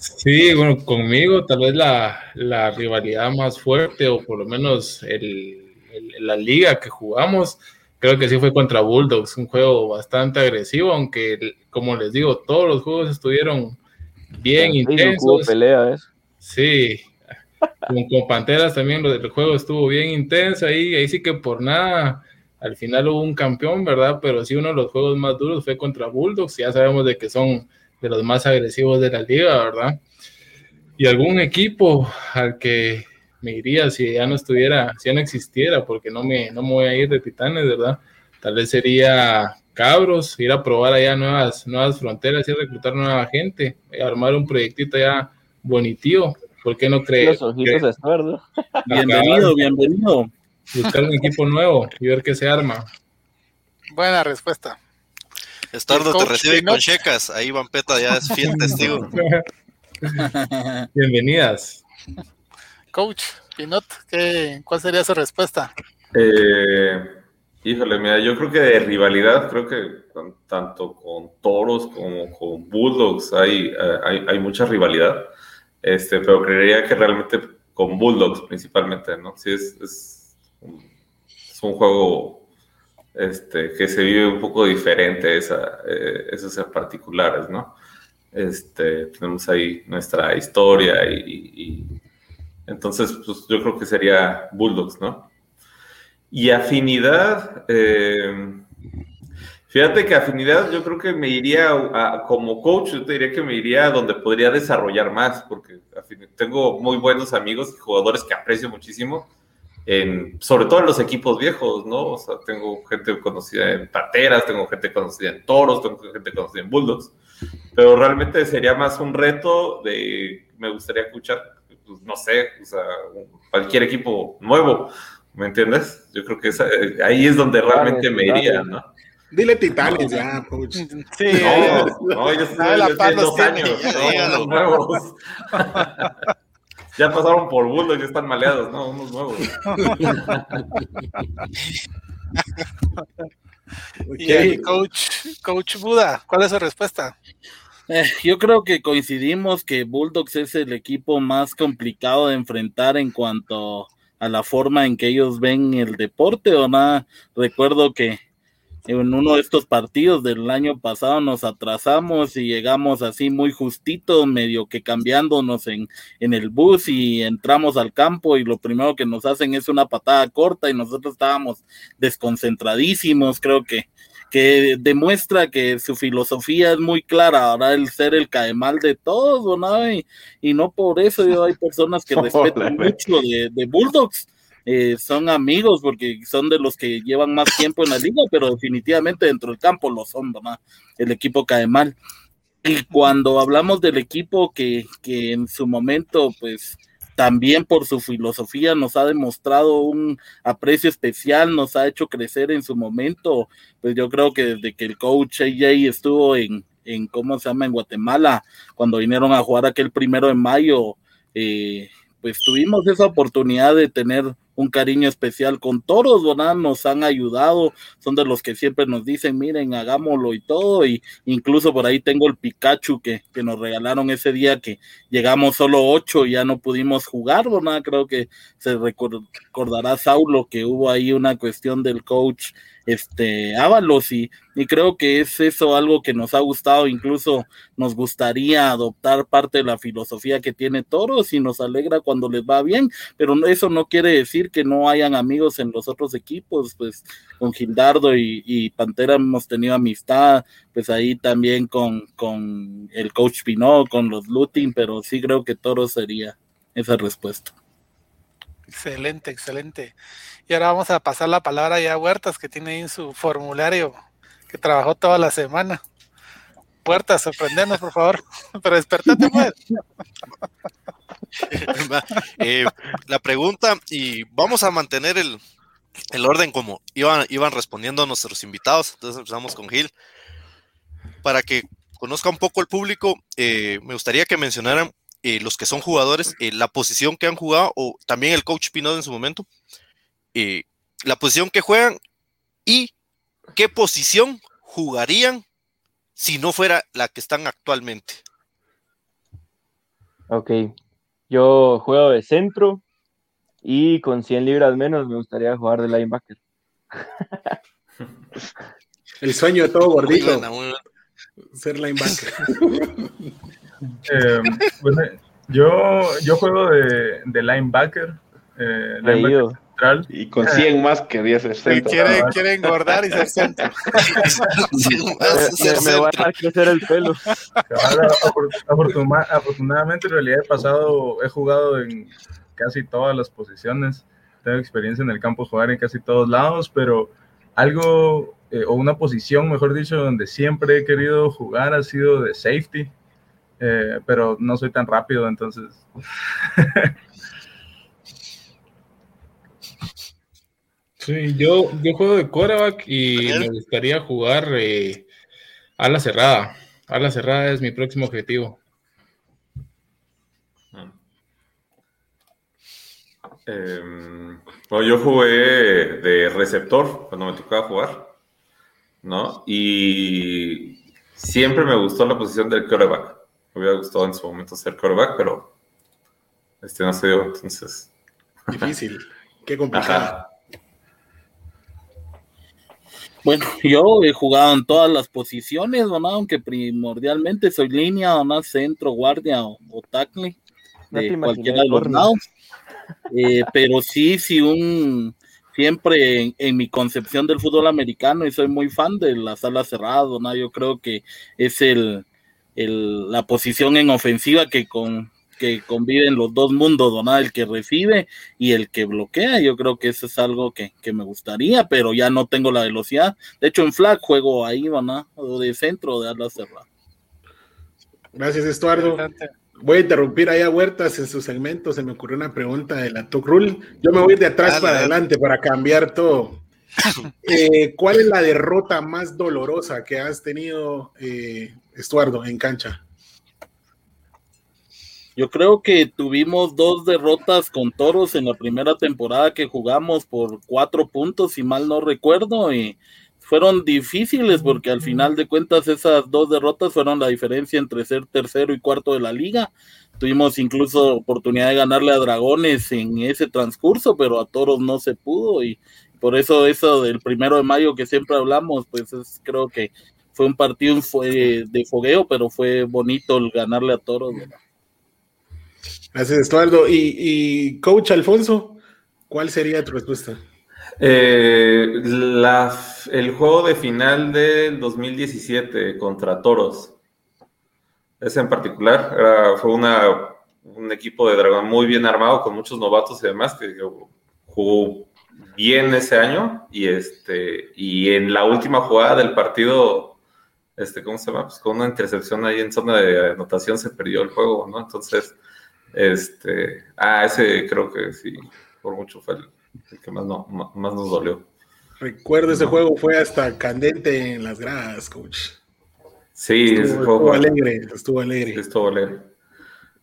Sí, bueno, conmigo tal vez la, la rivalidad más fuerte o por lo menos el, el- la liga que jugamos, creo que sí fue contra Bulldogs, un juego bastante agresivo, aunque como les digo, todos los juegos estuvieron bien hubo intensos. pelea, ¿ves? Sí, con, con Panteras también lo del juego estuvo bien intenso ahí, ahí sí que por nada, al final hubo un campeón, ¿verdad? Pero sí uno de los juegos más duros fue contra Bulldogs, ya sabemos de que son de los más agresivos de la liga, ¿verdad? Y algún equipo al que me iría si ya no estuviera, si ya no existiera, porque no me, no me voy a ir de Titanes, ¿verdad? Tal vez sería Cabros, ir a probar allá nuevas, nuevas fronteras y reclutar nueva gente, eh, armar un proyectito ya bonitio. ¿Por qué no creer? Los ojitos de. Bienvenido, bienvenido. Buscar un equipo nuevo y ver qué se arma. Buena respuesta. Estordo te recibe con checas. Ahí Vampeta ya es fiel testigo. Bienvenidas. Coach Pinot, ¿qué, ¿cuál sería su respuesta? Eh, híjole, mira, yo creo que de rivalidad, creo que con- tanto con toros como con bulldogs hay, eh, hay, hay mucha rivalidad, este, pero creería que realmente con bulldogs principalmente, ¿no? Sí, es, es, es un juego este, que se vive un poco diferente, esa, eh, esos particulares, ¿no? Este, tenemos ahí nuestra historia y, y- entonces pues, yo creo que sería bulldogs, ¿no? Y afinidad, eh, fíjate que afinidad yo creo que me iría a, como coach, yo te diría que me iría a donde podría desarrollar más, porque Tengo muy buenos amigos y jugadores que aprecio muchísimo, en, sobre todo en los equipos viejos, ¿no? O sea, tengo gente conocida en Pateras, tengo gente conocida en Toros, tengo gente conocida en Bulldogs, pero realmente sería más un reto de, me gustaría escuchar, pues, no sé, o sea, cualquier equipo nuevo, ¿me entiendes? Yo creo que esa- ahí es donde realmente me iría, ¿no? Dile Titanes ya, coach. Sí, No, no, ellos ellos paz tienen los dos años, ya no, unos nuevos. ya pasaron por Bulldogs, ya están maleados, no, unos nuevos. Y el coach, coach Buda, ¿cuál es su respuesta? Eh, yo creo que coincidimos que Bulldogs es el equipo más complicado de enfrentar en cuanto a la forma en que ellos ven el deporte o nada. Recuerdo que en uno de estos partidos del año pasado nos atrasamos y llegamos así muy justito, medio que cambiándonos en, en el bus y entramos al campo y lo primero que nos hacen es una patada corta y nosotros estábamos desconcentradísimos, creo que que demuestra que su filosofía es muy clara, ahora el ser el caemal de todos, ¿no? Y, y no por eso yo hay personas que respetan mucho de, de Bulldogs, eh, son amigos porque son de los que llevan más tiempo en la liga, pero definitivamente dentro del campo lo son, ¿verdad? El equipo cae mal. Y cuando hablamos del equipo que, que en su momento, pues también por su filosofía nos ha demostrado un aprecio especial, nos ha hecho crecer en su momento, pues yo creo que desde que el coach AJ estuvo en, en ¿cómo se llama?, en Guatemala, cuando vinieron a jugar aquel primero de mayo, eh, pues tuvimos esa oportunidad de tener un cariño especial con toros, ¿verdad? Nos han ayudado, son de los que siempre nos dicen, miren, hagámoslo y todo, y incluso por ahí tengo el Pikachu que, que nos regalaron ese día que llegamos solo ocho y ya no pudimos jugar, ¿verdad? Creo que se recor- recordará Saulo que hubo ahí una cuestión del coach este Ábalos y, y creo que es eso algo que nos ha gustado, incluso nos gustaría adoptar parte de la filosofía que tiene Toros y nos alegra cuando les va bien, pero eso no quiere decir que no hayan amigos en los otros equipos, pues con Gildardo y, y Pantera hemos tenido amistad, pues ahí también con, con el coach Pinot, con los Lutin, pero sí creo que Toros sería esa respuesta. Excelente, excelente. Y ahora vamos a pasar la palabra ya a Huertas, que tiene ahí en su formulario, que trabajó toda la semana. Huertas, sorprendernos, por favor. Pero despertate, pues. Eh, la pregunta, y vamos a mantener el, el orden como iban, iban respondiendo nuestros invitados. Entonces empezamos con Gil. Para que conozca un poco el público, eh, me gustaría que mencionaran eh, los que son jugadores, eh, la posición que han jugado, o también el coach Pinot en su momento, eh, la posición que juegan y qué posición jugarían si no fuera la que están actualmente. Ok, yo juego de centro y con 100 libras menos me gustaría jugar de linebacker. El sueño de todo Muy gordito, buena, muy buena. ser linebacker. Eh, bueno, yo, yo juego de, de linebacker, eh, linebacker Leído. central. Y con 100 más quería ser centro. quiere, quiere engordar y ser centro. Me, vas a me- crecer el pelo. Afortuna- afortunadamente, en realidad he pasado, he jugado en casi todas las posiciones. Tengo experiencia en el campo, jugar en casi todos lados, pero algo, eh, o una posición, mejor dicho, donde siempre he querido jugar ha sido de safety, eh, pero no soy tan rápido, entonces. Sí, yo, yo juego de quarterback y me gustaría jugar eh, ala cerrada. Ala cerrada es mi próximo objetivo. Bueno, yo jugué de receptor cuando me tocaba jugar, ¿no? Y siempre me gustó la posición del quarterback. Me hubiera gustado en su momento ser quarterback, pero este no se dio, entonces. Difícil, qué complicado. Ajá. Bueno, yo he jugado en todas las posiciones, ¿no? aunque primordialmente soy línea, ¿no? centro, guardia o, o tackle, No imaginé cualquiera de los lados. Eh, pero sí, sí, un siempre en, en mi concepción del fútbol americano y soy muy fan de las alas cerradas, ¿no? Yo creo que es el, el- la posición en ofensiva que con que conviven los dos mundos, ¿no? El que recibe y el que bloquea. Yo creo que eso es algo que, me gustaría, pero ya no tengo la velocidad. De hecho, en flag juego ahí, ¿no? De centro, de ala cerrada. Gracias, Estuardo. Voy a interrumpir ahí a Huertas en su segmento. Se me ocurrió una pregunta de la Tuck Rule. Yo me voy de atrás para adelante para cambiar todo. Eh, ¿Cuál es la derrota más dolorosa que has tenido, eh, Estuardo, en cancha? Yo creo que tuvimos dos derrotas con toros en la primera temporada que jugamos por cuatro puntos, si mal no recuerdo, y fueron difíciles porque al final de cuentas esas dos derrotas fueron la diferencia entre ser tercero y cuarto de la liga. Tuvimos incluso oportunidad de ganarle a Dragones en ese transcurso, pero a Toros no se pudo y por eso eso del primero de mayo que siempre hablamos, pues es, creo que fue un partido fue de fogueo, pero fue bonito el ganarle a Toros. Gracias, Estuardo. Y, y coach Alfonso, ¿cuál sería tu respuesta? Eh, el juego de final del 2017 contra Toros. Ese en particular fue una, un equipo de Dragón muy bien armado, con muchos novatos y demás, que jugó bien ese año. Y, este, y en la última jugada del partido, este, ¿cómo se llama? Pues con una intercepción ahí en zona de anotación se perdió el juego, ¿no? Entonces, este, ah, ese creo que sí, por mucho fue el, el que más, no, más nos dolió. Recuerdo ese juego fue hasta candente en las gradas, coach. Sí, estuvo, alegre, estuvo alegre. Estuvo alegre.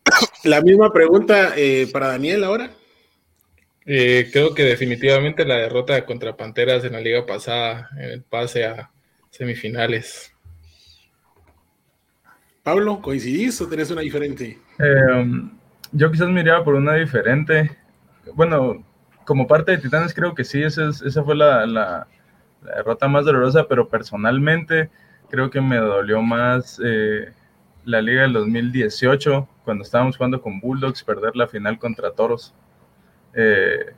La misma pregunta eh, para Daniel ahora. Eh, creo que definitivamente la derrota contra Panteras en la liga pasada, en el pase a semifinales. Pablo, ¿coincidís o tenés una diferente? Eh, yo quizás me iría por una diferente. Bueno, como parte de Titanes creo que sí, esa, esa fue la, derrota más dolorosa, pero personalmente creo que me dolió más eh, la liga del 2018, cuando estábamos jugando con Bulldogs, perder la final contra Toros. Eh,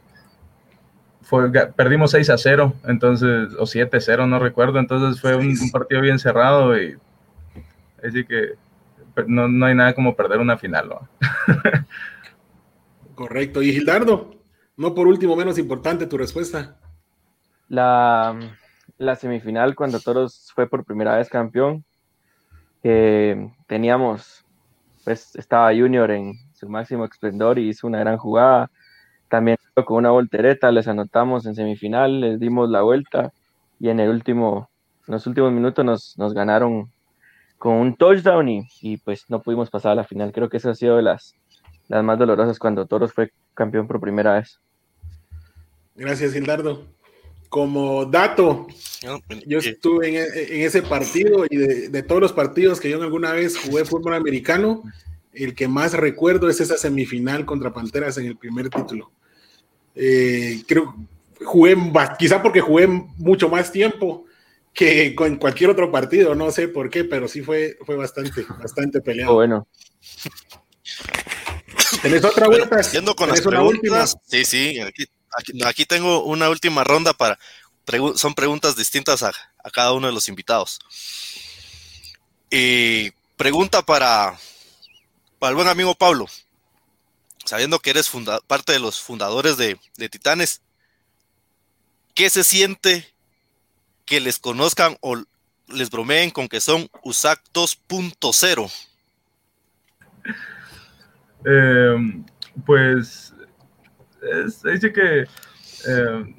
fue, perdimos 6 a 0, entonces, o 7 a 0, no recuerdo, entonces fue un, partido bien cerrado y así que no, no, hay nada como perder una final. Correcto. ¿Y Gildardo? No por último, menos importante tu respuesta. La, semifinal cuando Toros fue por primera vez campeón, teníamos, pues estaba Junior en su máximo esplendor y hizo una gran jugada. También con una voltereta les anotamos en semifinal, les dimos la vuelta y en el último, en los últimos minutos nos, nos ganaron con un touchdown y, y, pues no pudimos pasar a la final. Creo que eso ha sido de las, las más dolorosas cuando Toros fue campeón por primera vez. Gracias, Gildardo. Como dato, yo estuve en, ese partido y de, todos los partidos que yo alguna vez jugué fútbol americano, el que más recuerdo es esa semifinal contra Panteras en el primer título. Eh, creo jugué, quizá porque jugué mucho más tiempo que con cualquier otro partido, no sé por qué, pero sí fue, fue bastante, bastante peleado. bueno. ¿Tenés otra vuelta? con las preguntas. Sí, sí, aquí, tengo una última ronda para. son preguntas distintas a, cada uno de los invitados. Y pregunta para, para el buen amigo Pablo. Sabiendo que eres parte de los fundadores de, Titanes, ¿qué se siente que les conozcan o les bromeen con que son USAC 2.0? Eh, pues es, dice que eh,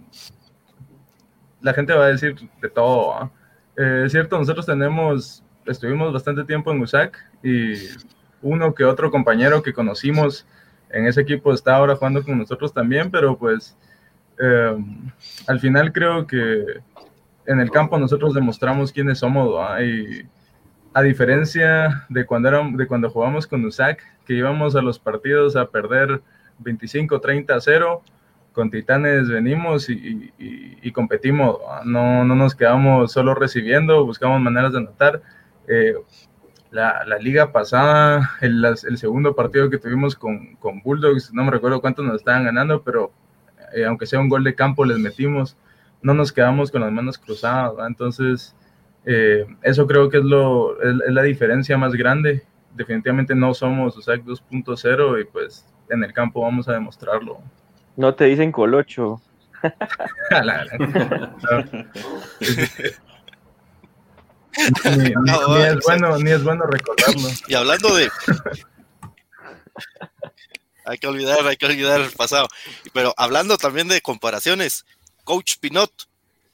la gente va a decir de todo. Eh, es cierto, nosotros tenemos, estuvimos bastante tiempo en USAC y uno que otro compañero que conocimos en ese equipo está ahora jugando con nosotros también, pero pues eh, al final creo que en el campo nosotros demostramos quiénes somos y a diferencia de cuando, eran, de cuando jugamos con USAC, que íbamos a los partidos a perder 25, 30 a 0. Con Titanes venimos y, competimos, no, no, nos quedamos solo recibiendo, buscamos maneras de anotar. Eh, la, la, liga pasada, el, el, segundo partido que tuvimos con, con, Bulldogs, no me recuerdo cuántos nos estaban ganando, pero eh, aunque sea un gol de campo, les metimos, no nos quedamos con las manos cruzadas, entonces eh, eso creo que es, lo, es, la diferencia más grande definitivamente no somos USAC 2.0 y pues en el campo vamos a demostrarlo. No te dicen colocho. ni, ni- ni es bueno, ni es bueno recordarlo. Y hablando de. hay que olvidar, hay que olvidar el pasado. Pero hablando también de comparaciones, Coach Pinot,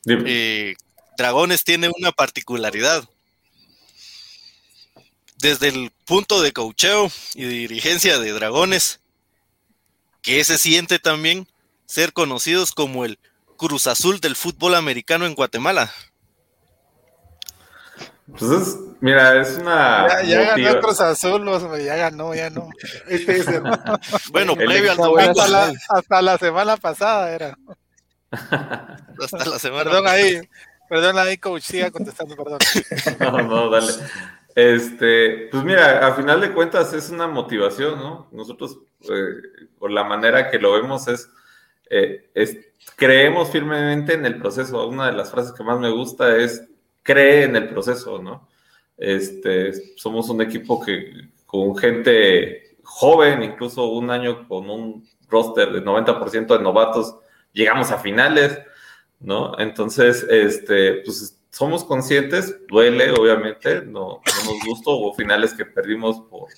eh, Dragones tiene una particularidad. Desde el punto de coacheo y dirigencia de Dragones, que se siente también ser conocidos como el Cruz Azul del fútbol americano en Guatemala. Pues es, mira, es una. Ya, ya ganó motiva- el Cruz Azul, los- ya ganó, ya no. Este es el- Bueno, previo al domingo, Hasta la, hasta la semana pasada era. hasta la semana. Perdón ahí, perdón ahí, coach, siga contestando, perdón. No, no, dale. Este, pues mira, a final de cuentas es una motivación, ¿no? Nosotros, eh, por la manera que lo vemos, es, eh, es- creemos firmemente en el proceso. Una de las frases que más me gusta es cree en el proceso, ¿no? Este, somos un equipo que con gente joven, incluso un año con un roster de 90% de novatos, llegamos a finales, ¿no? Entonces, este, pues somos conscientes, duele, obviamente, no, no nos gustó, hubo finales que perdimos por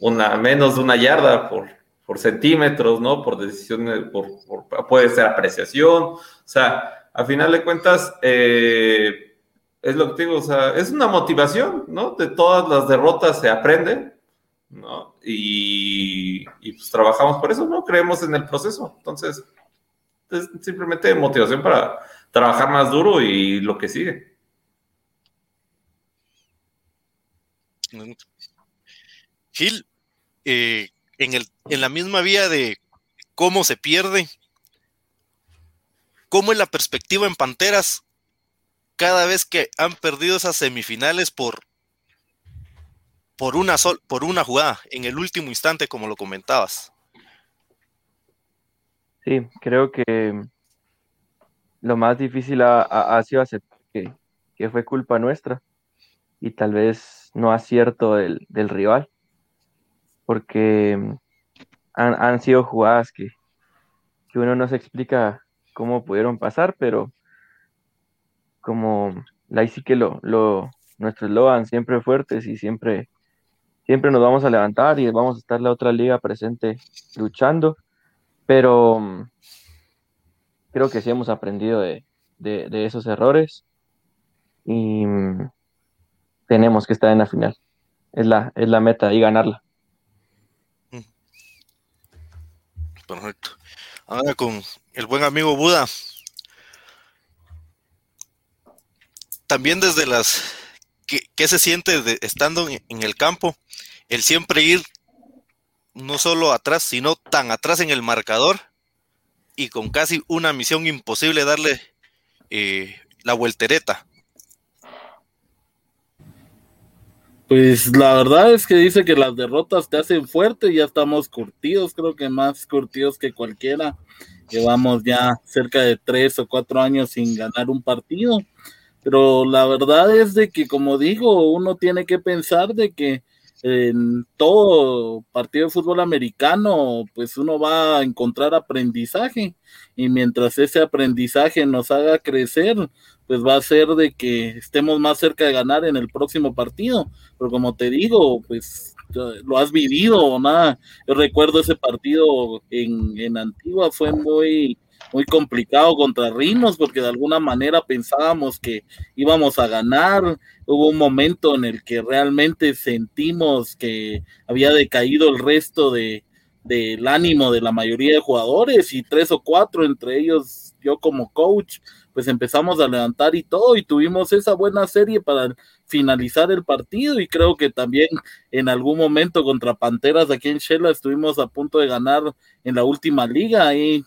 una, menos de una yarda, por, por centímetros, ¿no? Por decisiones, por, por- puede ser apreciación, o sea, a final de cuentas, eh, es lo que digo, o sea, es una motivación, ¿no? De todas las derrotas se aprende, ¿no? Y, y pues trabajamos por eso, ¿no? Creemos en el proceso, entonces, es simplemente motivación para trabajar más duro y lo que sigue. Gil, eh, en, el, en la misma vía de cómo se pierde, cómo es la perspectiva en Panteras cada vez que han perdido esas semifinales por, por, una, sol, por una jugada, en el último instante, como lo comentabas. Sí, creo que lo más difícil ha, ha- sido aceptar que, que fue culpa nuestra y tal vez no acierto del, del rival, porque han, han sido jugadas que, que uno no se explica cómo pudieron pasar, pero como ahí sí que lo, lo, nuestro eslogan siempre fuertes y siempre, siempre nos vamos a levantar y vamos a estar la otra liga presente luchando, pero mm, creo que sí hemos aprendido de, de- de esos errores y mm, tenemos que estar en la final. Es la, es la meta y ganarla. Perfecto. Ahora con el buen amigo Buda. También desde las... ¿Qué, se siente estando en, en el campo? El siempre ir no solo atrás, sino tan atrás en el marcador y con casi una misión imposible darle eh, la vueltereta. Pues la verdad es que dice que las derrotas te hacen fuerte, ya estamos curtidos, creo que más curtidos que cualquiera. Llevamos ya cerca de tres o cuatro años sin ganar un partido, pero la verdad es de que, como digo, uno tiene que pensar de que en todo partido de fútbol americano, pues uno va a encontrar aprendizaje y mientras ese aprendizaje nos haga crecer, pues va a ser de que estemos más cerca de ganar en el próximo partido. Pero como te digo, pues lo has vivido o nada. Yo recuerdo ese partido en, en Antigua, fue muy, muy complicado contra Rinos porque de alguna manera pensábamos que íbamos a ganar. Hubo un momento en el que realmente sentimos que había decaído el resto de del ánimo de la mayoría de jugadores y tres o cuatro, entre ellos yo como coach, pues empezamos a levantar y todo y tuvimos esa buena serie para finalizar el partido y creo que también en algún momento contra Panteras aquí en Shela estuvimos a punto de ganar en la última liga y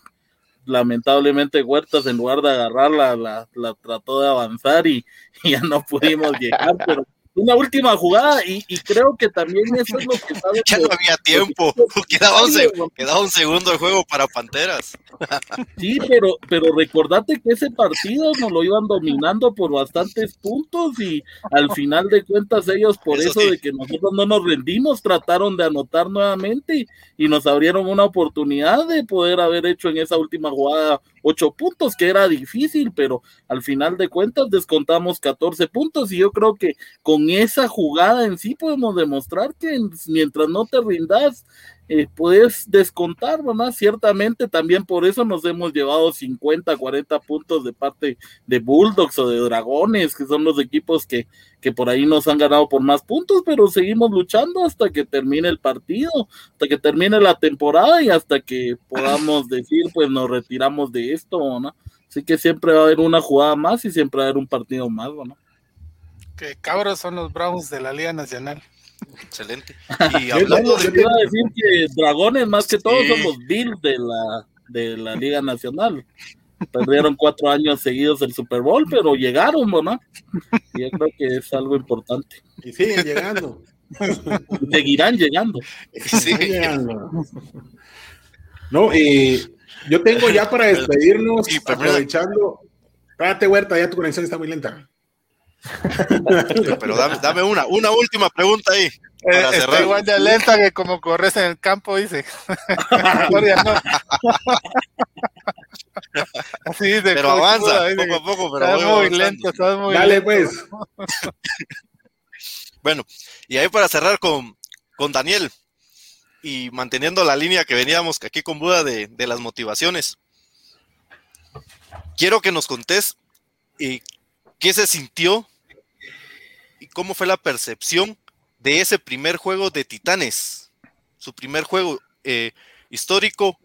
lamentablemente Huertas en lugar de agarrarla la, la trató de avanzar y, y ya no pudimos llegar, pero una última jugada y, y creo que también eso es lo que sabe Ya no había tiempo. Quedaba un, seg- quedaba un segundo de juego para Panteras. Sí, pero, pero recordate que ese partido nos lo iban dominando por bastantes puntos y al final de cuentas ellos por Eso eso, sí. de que nosotros no nos rendimos trataron de anotar nuevamente y nos abrieron una oportunidad de poder haber hecho en esa última jugada ocho puntos que era difícil, pero al final de cuentas descontamos 14 puntos y yo creo que con esa jugada en sí podemos demostrar que mientras no te rindas eh, puedes descontar, ¿verdad? Ciertamente también por eso nos hemos llevado 50, 40 puntos de parte de Bulldogs o de Dragones, que son los equipos que, que por ahí nos han ganado por más puntos, pero seguimos luchando hasta que termine el partido, hasta que termine la temporada y hasta que podamos decir, pues nos retiramos de esto, ¿no? Así que siempre va a haber una jugada más y siempre va a haber un partido más, ¿no? Que cabros son los Browns de la Liga Nacional. Excelente. Y hablando te de. iba a decir que Dragones, más que todo, Sí. son los Bills de la, de la Liga Nacional. Perdieron cuatro años seguidos el Super Bowl, pero llegaron, ¿no? Y yo creo que es algo importante. Y siguen llegando. Seguirán llegando. Sí. Siguen llegando. No, eh, yo tengo ya para despedirnos, Sí, aprovechando. Espérate, Huerta, ya tu conexión está muy lenta. Pero dame, dame una, una última pregunta ahí. Eh, Para está cerrar. igual de lenta que como corres en el campo, dice. Así dice, Pero avanza, dice poco a poco, pero Estás muy avanzando. lento, estás muy Dale, lento. pues. Bueno, y ahí para cerrar con, con Daniel y manteniendo la línea que veníamos aquí con Buda de, de las motivaciones. Quiero que nos contés eh, qué se sintió y cómo fue la percepción de ese primer juego de Titanes. Su primer juego eh, histórico.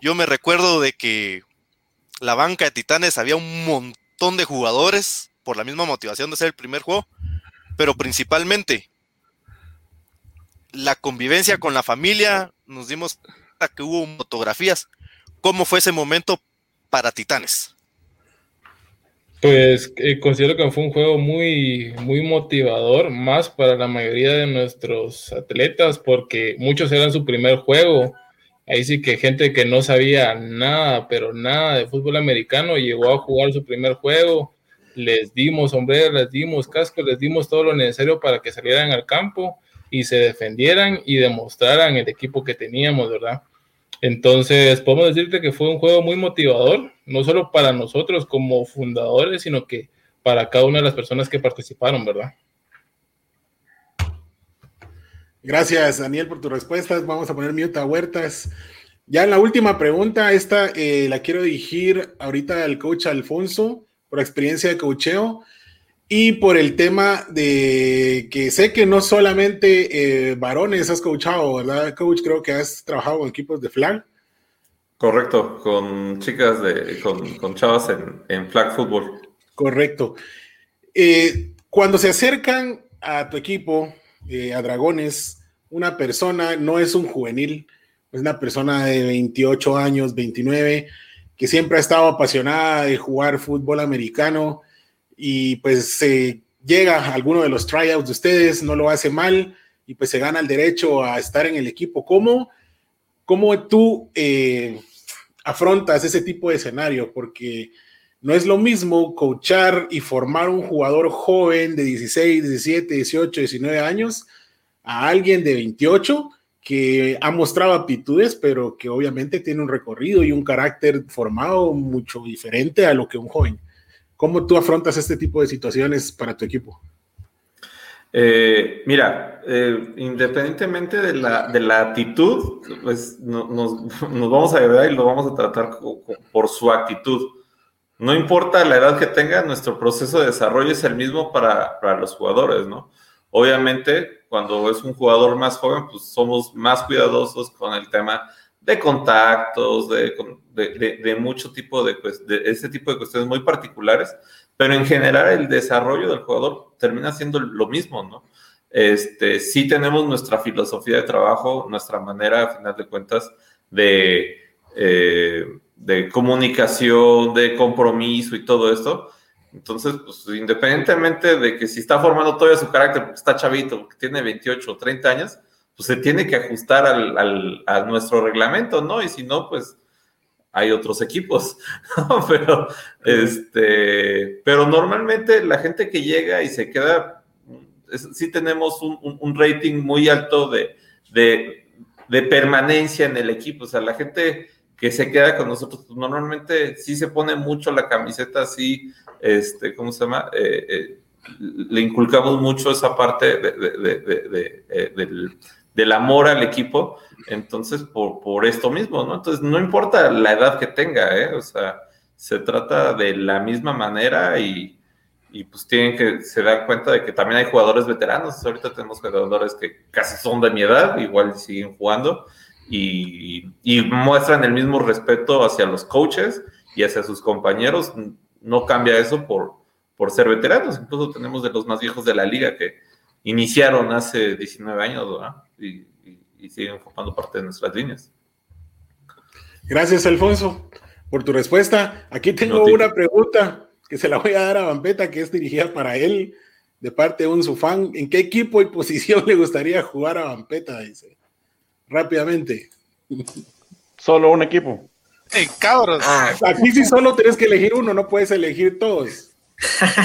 Yo me recuerdo de que la banca de Titanes había un montón de jugadores por la misma motivación de ser el primer juego pero principalmente la convivencia con la familia, nos dimos cuenta que hubo fotografías. ¿Cómo fue ese momento para Titanes? Pues eh, considero que fue un juego muy, muy motivador, más para la mayoría de nuestros atletas, porque muchos eran su primer juego. Ahí sí que gente que no sabía nada, pero nada de fútbol americano, llegó a jugar su primer juego. Les dimos sombreros, les dimos cascos, les dimos todo lo necesario para que salieran al campo y se defendieran y demostraran el equipo que teníamos, ¿verdad? Entonces, podemos decirte que fue un juego muy motivador, no solo para nosotros como fundadores, sino que para cada una de las personas que participaron, ¿verdad? Gracias, Daniel, por tus respuestas. Vamos a poner mute a Huertas. Ya la última pregunta, esta eh, la quiero dirigir ahorita al coach Alfonso por experiencia de coacheo y por el tema de que sé que no solamente eh, varones has coachado, ¿verdad, coach? Creo que has trabajado con equipos de flag. Correcto, con chicas de, con, con chavas en, en flag football. Correcto. Eh, cuando se acercan a tu equipo, eh, a Dragones, una persona no es un juvenil, es una persona de 28 años, 29, que siempre ha estado apasionada de jugar fútbol americano y pues se llega alguno de los tryouts de ustedes, no lo hace mal y pues se gana el derecho a estar en el equipo. ¿Cómo, cómo tú eh, afrontas ese tipo de escenario? Porque no es lo mismo coachar y formar un jugador joven de 16, 17, 18, 19 años a alguien de 28 que ha mostrado aptitudes, pero que obviamente tiene un recorrido y un carácter formado mucho diferente a lo que un joven. ¿Cómo tú afrontas este tipo de situaciones para tu equipo? Eh, mira, eh, independientemente de la, de la actitud, pues no, nos, nos, vamos a ayudar y lo vamos a tratar por su actitud. No importa la edad que tenga, nuestro proceso de desarrollo es el mismo para, para los jugadores, ¿no? Obviamente, cuando es un jugador más joven, pues somos más cuidadosos con el tema de contactos, de, de, de, de mucho tipo de, pues, de ese tipo de cuestiones muy particulares, pero en general el desarrollo del jugador termina siendo lo mismo, ¿no? Este, sí tenemos nuestra filosofía de trabajo, nuestra manera, a final de cuentas, de, eh, de comunicación, de compromiso y todo esto. Entonces, pues independientemente de que si está formando todavía su carácter, porque está chavito, que tiene 28 o 30 años, pues se tiene que ajustar al, al, a nuestro reglamento, ¿no? Y si no, pues hay otros equipos, pero, este, pero normalmente la gente que llega y se queda, es, sí tenemos un, un, un, rating muy alto de, de, de, permanencia en el equipo, o sea, la gente que se queda con nosotros, pues normalmente sí se pone mucho la camiseta así, este, ¿cómo se llama? Eh, eh, le inculcamos mucho esa parte de, de, eh, del, del amor al equipo, entonces por, por esto mismo, ¿no? Entonces no importa la edad que tenga, ¿eh? O sea, se trata de la misma manera y, y pues tienen que se dan cuenta de que también hay jugadores veteranos. Ahorita tenemos jugadores que casi son de mi edad, igual siguen jugando y, y, muestran el mismo respeto hacia los coaches y hacia sus compañeros. No cambia eso por, por ser veteranos. Incluso tenemos de los más viejos de la liga que iniciaron hace 19 años, ¿verdad? y, y, y, siguen formando parte de nuestras líneas. Gracias, Alfonso, por tu respuesta. Aquí tengo no una pregunta que se la voy a dar a Vampeta, que es dirigida para él, de parte de un su fan. ¿En qué equipo y posición le gustaría jugar a Vampeta? Dice. Rápidamente. Solo un equipo. Hey, cabros. Ah, aquí sí solo tienes que elegir uno, no puedes elegir todos.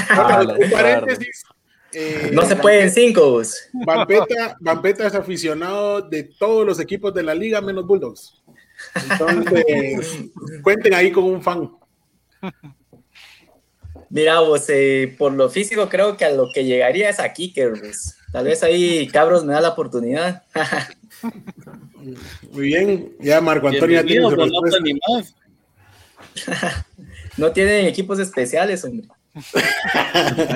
Ah, un paréntesis. Eh, no se pueden cinco. Vampeta, Vampeta es aficionado de todos los equipos de la liga menos Bulldogs. Entonces, cuenten ahí con un fan. Mira, vos, eh, por lo físico creo que a lo que llegaría es a Kicker, pues. Tal vez ahí Cabros me da la oportunidad. Muy bien, ya Marco Antonio tiene su no tienen equipos especiales, hombre.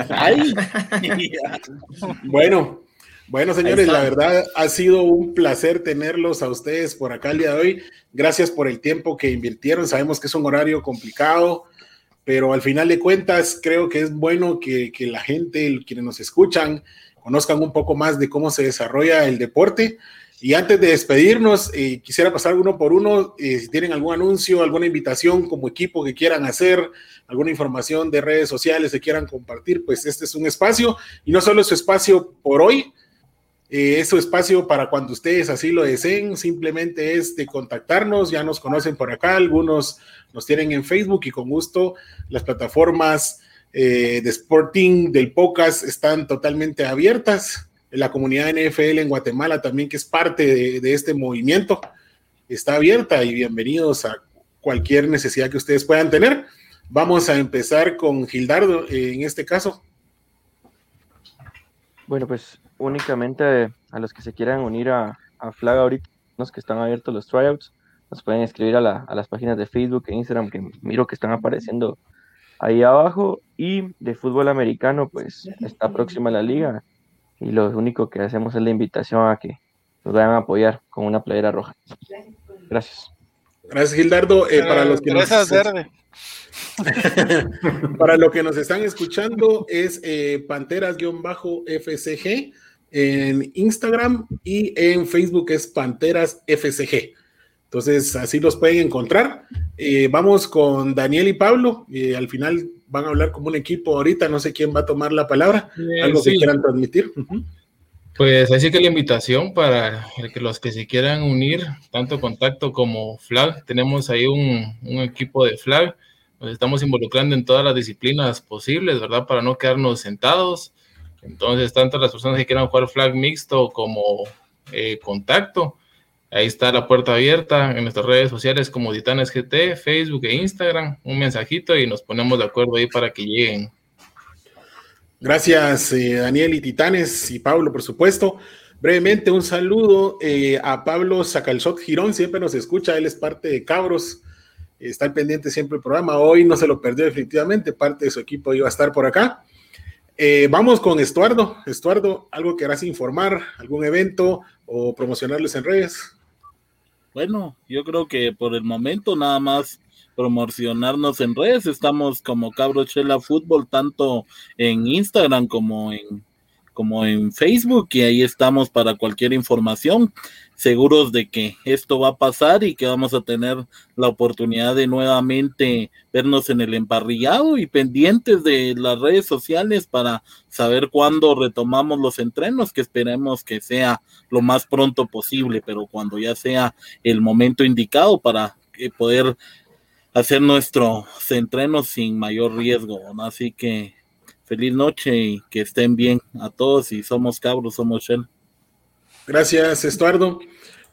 Ay. bueno, bueno, señores, la verdad ha sido un placer tenerlos a ustedes por acá el día de hoy. Gracias por el tiempo que invirtieron. Sabemos que es un horario complicado, pero al final de cuentas creo que es bueno que, que la gente, quienes nos escuchan, conozcan un poco más de cómo se desarrolla el deporte. Y antes de despedirnos, eh, quisiera pasar uno por uno. Eh, si tienen algún anuncio, alguna invitación como equipo que quieran hacer, alguna información de redes sociales que quieran compartir, pues este es un espacio. Y no solo es su espacio por hoy, eh, es su espacio para cuando ustedes así lo deseen. Simplemente es de contactarnos. Ya nos conocen por acá, algunos nos tienen en Facebook y con gusto las plataformas eh, de Sporting del podcast están totalmente abiertas la comunidad NFL en Guatemala también, que es parte de, este movimiento, está abierta y bienvenidos a cualquier necesidad que ustedes puedan tener. Vamos a empezar con Gildardo eh, en este caso. Bueno, pues únicamente a los que se quieran unir a, a Flag ahorita, los que están abiertos los tryouts, nos pueden escribir a, la, a las páginas de Facebook e Instagram que miro que están apareciendo ahí abajo. Y de fútbol americano, pues está próxima la liga y lo único que hacemos es la invitación a que nos vayan a apoyar con una playera roja. Gracias. Gracias, Gildardo. Eh, para los que nos... para lo que nos están escuchando es eh, Panteras-FCG en Instagram y en Facebook es Panteras FCG. Entonces, así los pueden encontrar. Eh, vamos con Daniel y Pablo. Eh, al final van a hablar como un equipo ahorita. No sé quién va a tomar la palabra. Eh, Algo sí. que quieran transmitir. Uh -huh. Pues así que la invitación para que los que se quieran unir, tanto contacto como flag, tenemos ahí un, un equipo de flag. Nos estamos involucrando en todas las disciplinas posibles, ¿verdad? Para no quedarnos sentados. Entonces, tanto las personas que quieran jugar flag mixto como eh, contacto, Ahí está la puerta abierta en nuestras redes sociales como Titanes GT, Facebook e Instagram. Un mensajito y nos ponemos de acuerdo ahí para que lleguen. Gracias, eh, Daniel y Titanes y Pablo, por supuesto. Brevemente, un saludo eh, a Pablo Sacalzot Girón, siempre nos escucha, él es parte de Cabros, está al pendiente siempre del programa. Hoy no se lo perdió definitivamente, parte de su equipo iba a estar por acá. Eh, vamos con Estuardo. Estuardo, ¿algo querrás informar? ¿Algún evento o promocionarles en redes? Bueno, yo creo que por el momento nada más promocionarnos en redes. Estamos como Cabrochela Fútbol, tanto en Instagram como en, como en Facebook y ahí estamos para cualquier información, seguros de que esto va a pasar y que vamos a tener la oportunidad de nuevamente vernos en el emparrillado y pendientes de las redes sociales para saber cuándo retomamos los entrenos, que esperemos que sea lo más pronto posible, pero cuando ya sea el momento indicado para eh, poder hacer nuestros entrenos sin mayor riesgo, así que feliz noche y que estén bien a todos y somos cabros, somos Shell. Gracias, Estuardo.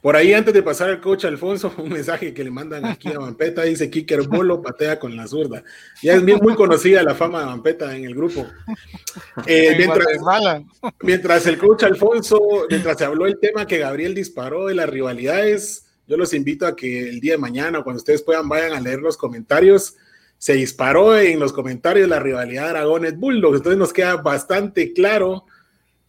Por ahí, antes de pasar al coach Alfonso, un mensaje que le mandan aquí a Vampeta, dice Kiker Bolo patea con la zurda. Ya es muy conocida la fama de Vampeta en el grupo. Eh, mientras, mientras el coach Alfonso, mientras se habló el tema que Gabriel disparó de las rivalidades, yo los invito a que el día de mañana, cuando ustedes puedan, vayan a leer los comentarios se disparó en los comentarios la rivalidad Dragones Bulldogs, entonces nos queda bastante claro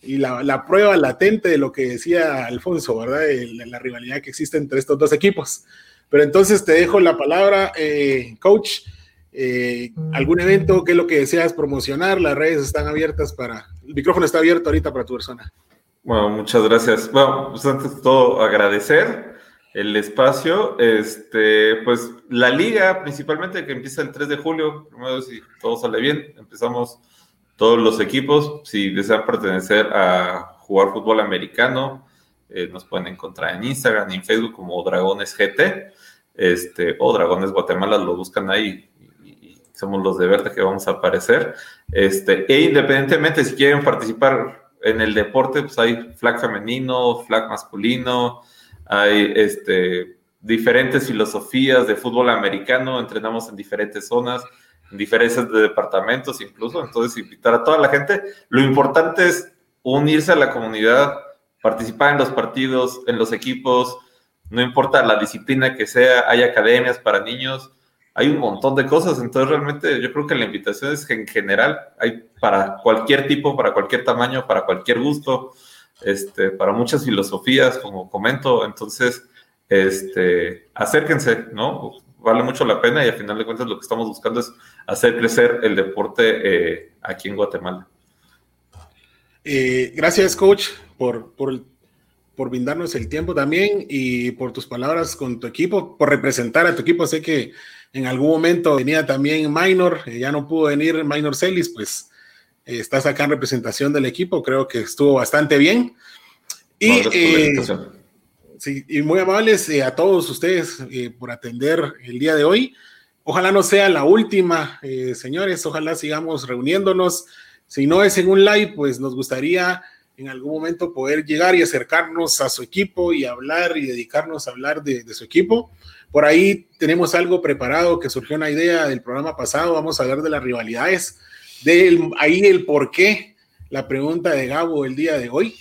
y la, prueba latente de lo que decía Alfonso, ¿verdad? la, rivalidad que existe entre estos dos equipos. Pero entonces te dejo la palabra, eh, coach. Eh, ¿Algún evento? ¿Qué es lo que deseas promocionar? Las redes están abiertas para. El micrófono está abierto ahorita para tu persona. Bueno, muchas gracias. Bueno, pues antes de todo, agradecer el espacio. Este, pues la liga, principalmente que empieza el 3 de julio, primero si todo sale bien, empezamos todos los equipos. Si desean pertenecer a jugar fútbol americano, eh, nos pueden encontrar en Instagram y en Facebook como Dragones GT, este, o Dragones Guatemala, lo buscan ahí. Y, somos los de verde que vamos a aparecer. Este, e independientemente si quieren participar en el deporte, pues hay flag femenino, flag masculino, hay este, diferentes filosofías de fútbol americano, entrenamos en diferentes zonas, en diferentes departamentos incluso, entonces invitar a toda la gente. Lo importante es unirse a la comunidad, participar en los partidos, en los equipos, no importa la disciplina que sea, hay academias para niños, hay un montón de cosas, entonces realmente yo creo que la invitación es que en general hay para cualquier tipo, para cualquier tamaño, para cualquier gusto este, para muchas filosofías, como comento, entonces, este, acérquense, ¿no? Vale mucho la pena y al final de cuentas lo que estamos buscando es hacer crecer el deporte eh, aquí en Guatemala. Eh, gracias, coach, por, por, brindarnos el tiempo también y por tus palabras con tu equipo, por representar a tu equipo. Sé que en algún momento venía también Minor, eh, ya no pudo venir Minor Celis, pues estás acá en representación del equipo, creo que estuvo bastante bien. Y, eh, y muy amables eh, a todos ustedes eh, por atender el día de hoy. Ojalá no sea la última, señores, ojalá sigamos reuniéndonos. Si no es en un live, pues nos gustaría en algún momento poder llegar y acercarnos a su equipo y hablar y dedicarnos a hablar de, de su equipo. Por ahí tenemos algo preparado que surgió una idea del programa pasado, vamos a hablar de las rivalidades de ahí el por qué, la pregunta de Gabo el día de hoy.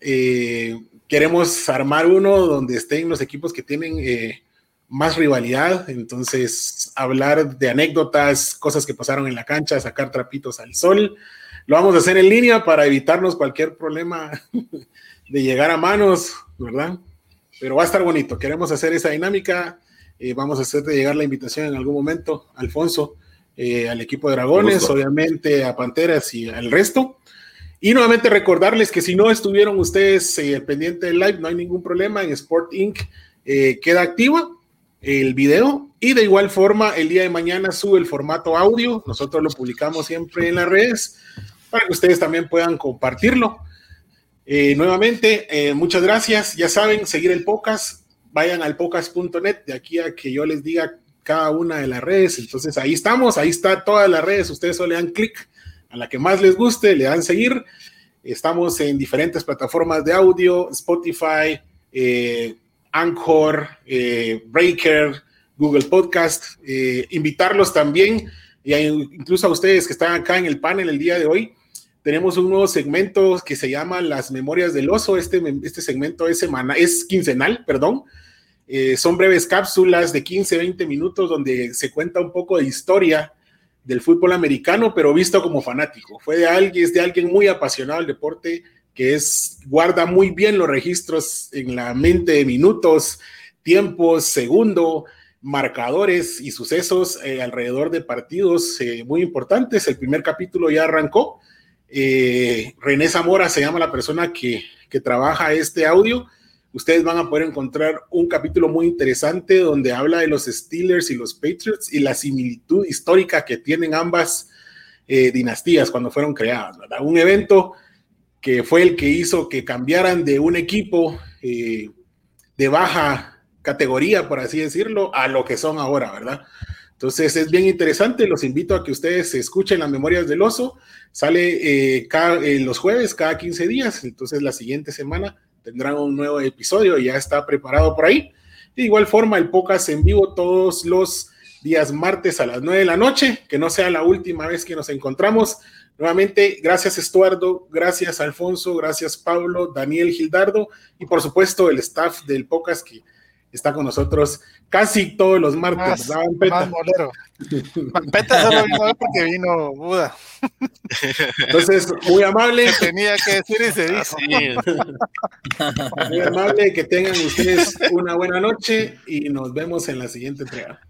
Eh, queremos armar uno donde estén los equipos que tienen eh, más rivalidad, entonces hablar de anécdotas, cosas que pasaron en la cancha, sacar trapitos al sol. Lo vamos a hacer en línea para evitarnos cualquier problema de llegar a manos, ¿verdad? Pero va a estar bonito. Queremos hacer esa dinámica. Eh, vamos a hacerte llegar la invitación en algún momento, Alfonso. Eh, al equipo de Dragones, obviamente a Panteras y al resto. Y nuevamente recordarles que si no estuvieron ustedes eh, pendientes del live, no hay ningún problema. En Sport Inc. Eh, queda activa el video y de igual forma el día de mañana sube el formato audio. Nosotros lo publicamos siempre en las redes para que ustedes también puedan compartirlo. nuevamente, muchas gracias. Ya saben, seguir el podcast. Vayan al podcast.net de aquí a que yo les diga cada una de las redes. Entonces ahí estamos, ahí está todas las redes. Ustedes solo le dan clic a la que más les guste, le dan seguir. Estamos en diferentes plataformas de audio, Spotify, eh, Anchor, eh, Breaker, Google Podcast. Eh, invitarlos también, y incluso a ustedes que están acá en el panel el día de hoy. Tenemos un nuevo segmento que se llama Las Memorias del Oso. Este, este segmento es, semana, es quincenal, perdón. Eh, son breves cápsulas de 15, 20 minutos donde se cuenta un poco de historia del fútbol americano, pero visto como fanático. Fue de alguien, es de alguien muy apasionado del deporte que es, guarda muy bien los registros en la mente de minutos, tiempos, segundo, marcadores y sucesos eh, alrededor de partidos eh, muy importantes. El primer capítulo ya arrancó Eh, René Zamora se llama la persona que, que trabaja este audio. Ustedes van a poder encontrar un capítulo muy interesante donde habla de los Steelers y los Patriots y la similitud histórica que tienen ambas eh, dinastías cuando fueron creadas. Un evento que fue el que hizo que cambiaran de un equipo eh, de baja categoría, por así decirlo, a lo que son ahora, ¿verdad? Entonces es bien interesante, los invito a que ustedes escuchen las memorias del oso, sale eh, cada, los jueves cada 15 días, entonces la siguiente semana tendrán un nuevo episodio, ya está preparado por ahí. De igual forma, el podcast en vivo todos los días martes a las 9 de la noche, que no sea la última vez que nos encontramos. Nuevamente, gracias Estuardo, gracias Alfonso, gracias Pablo, Daniel Gildardo y por supuesto el staff del podcast que está con nosotros casi todos los martes. Más, más molero. Peta solo vino porque vino Buda. Entonces, muy amable. Que tenía que decir y se dijo. Muy amable, que tengan ustedes una buena noche y nos vemos en la siguiente entrega.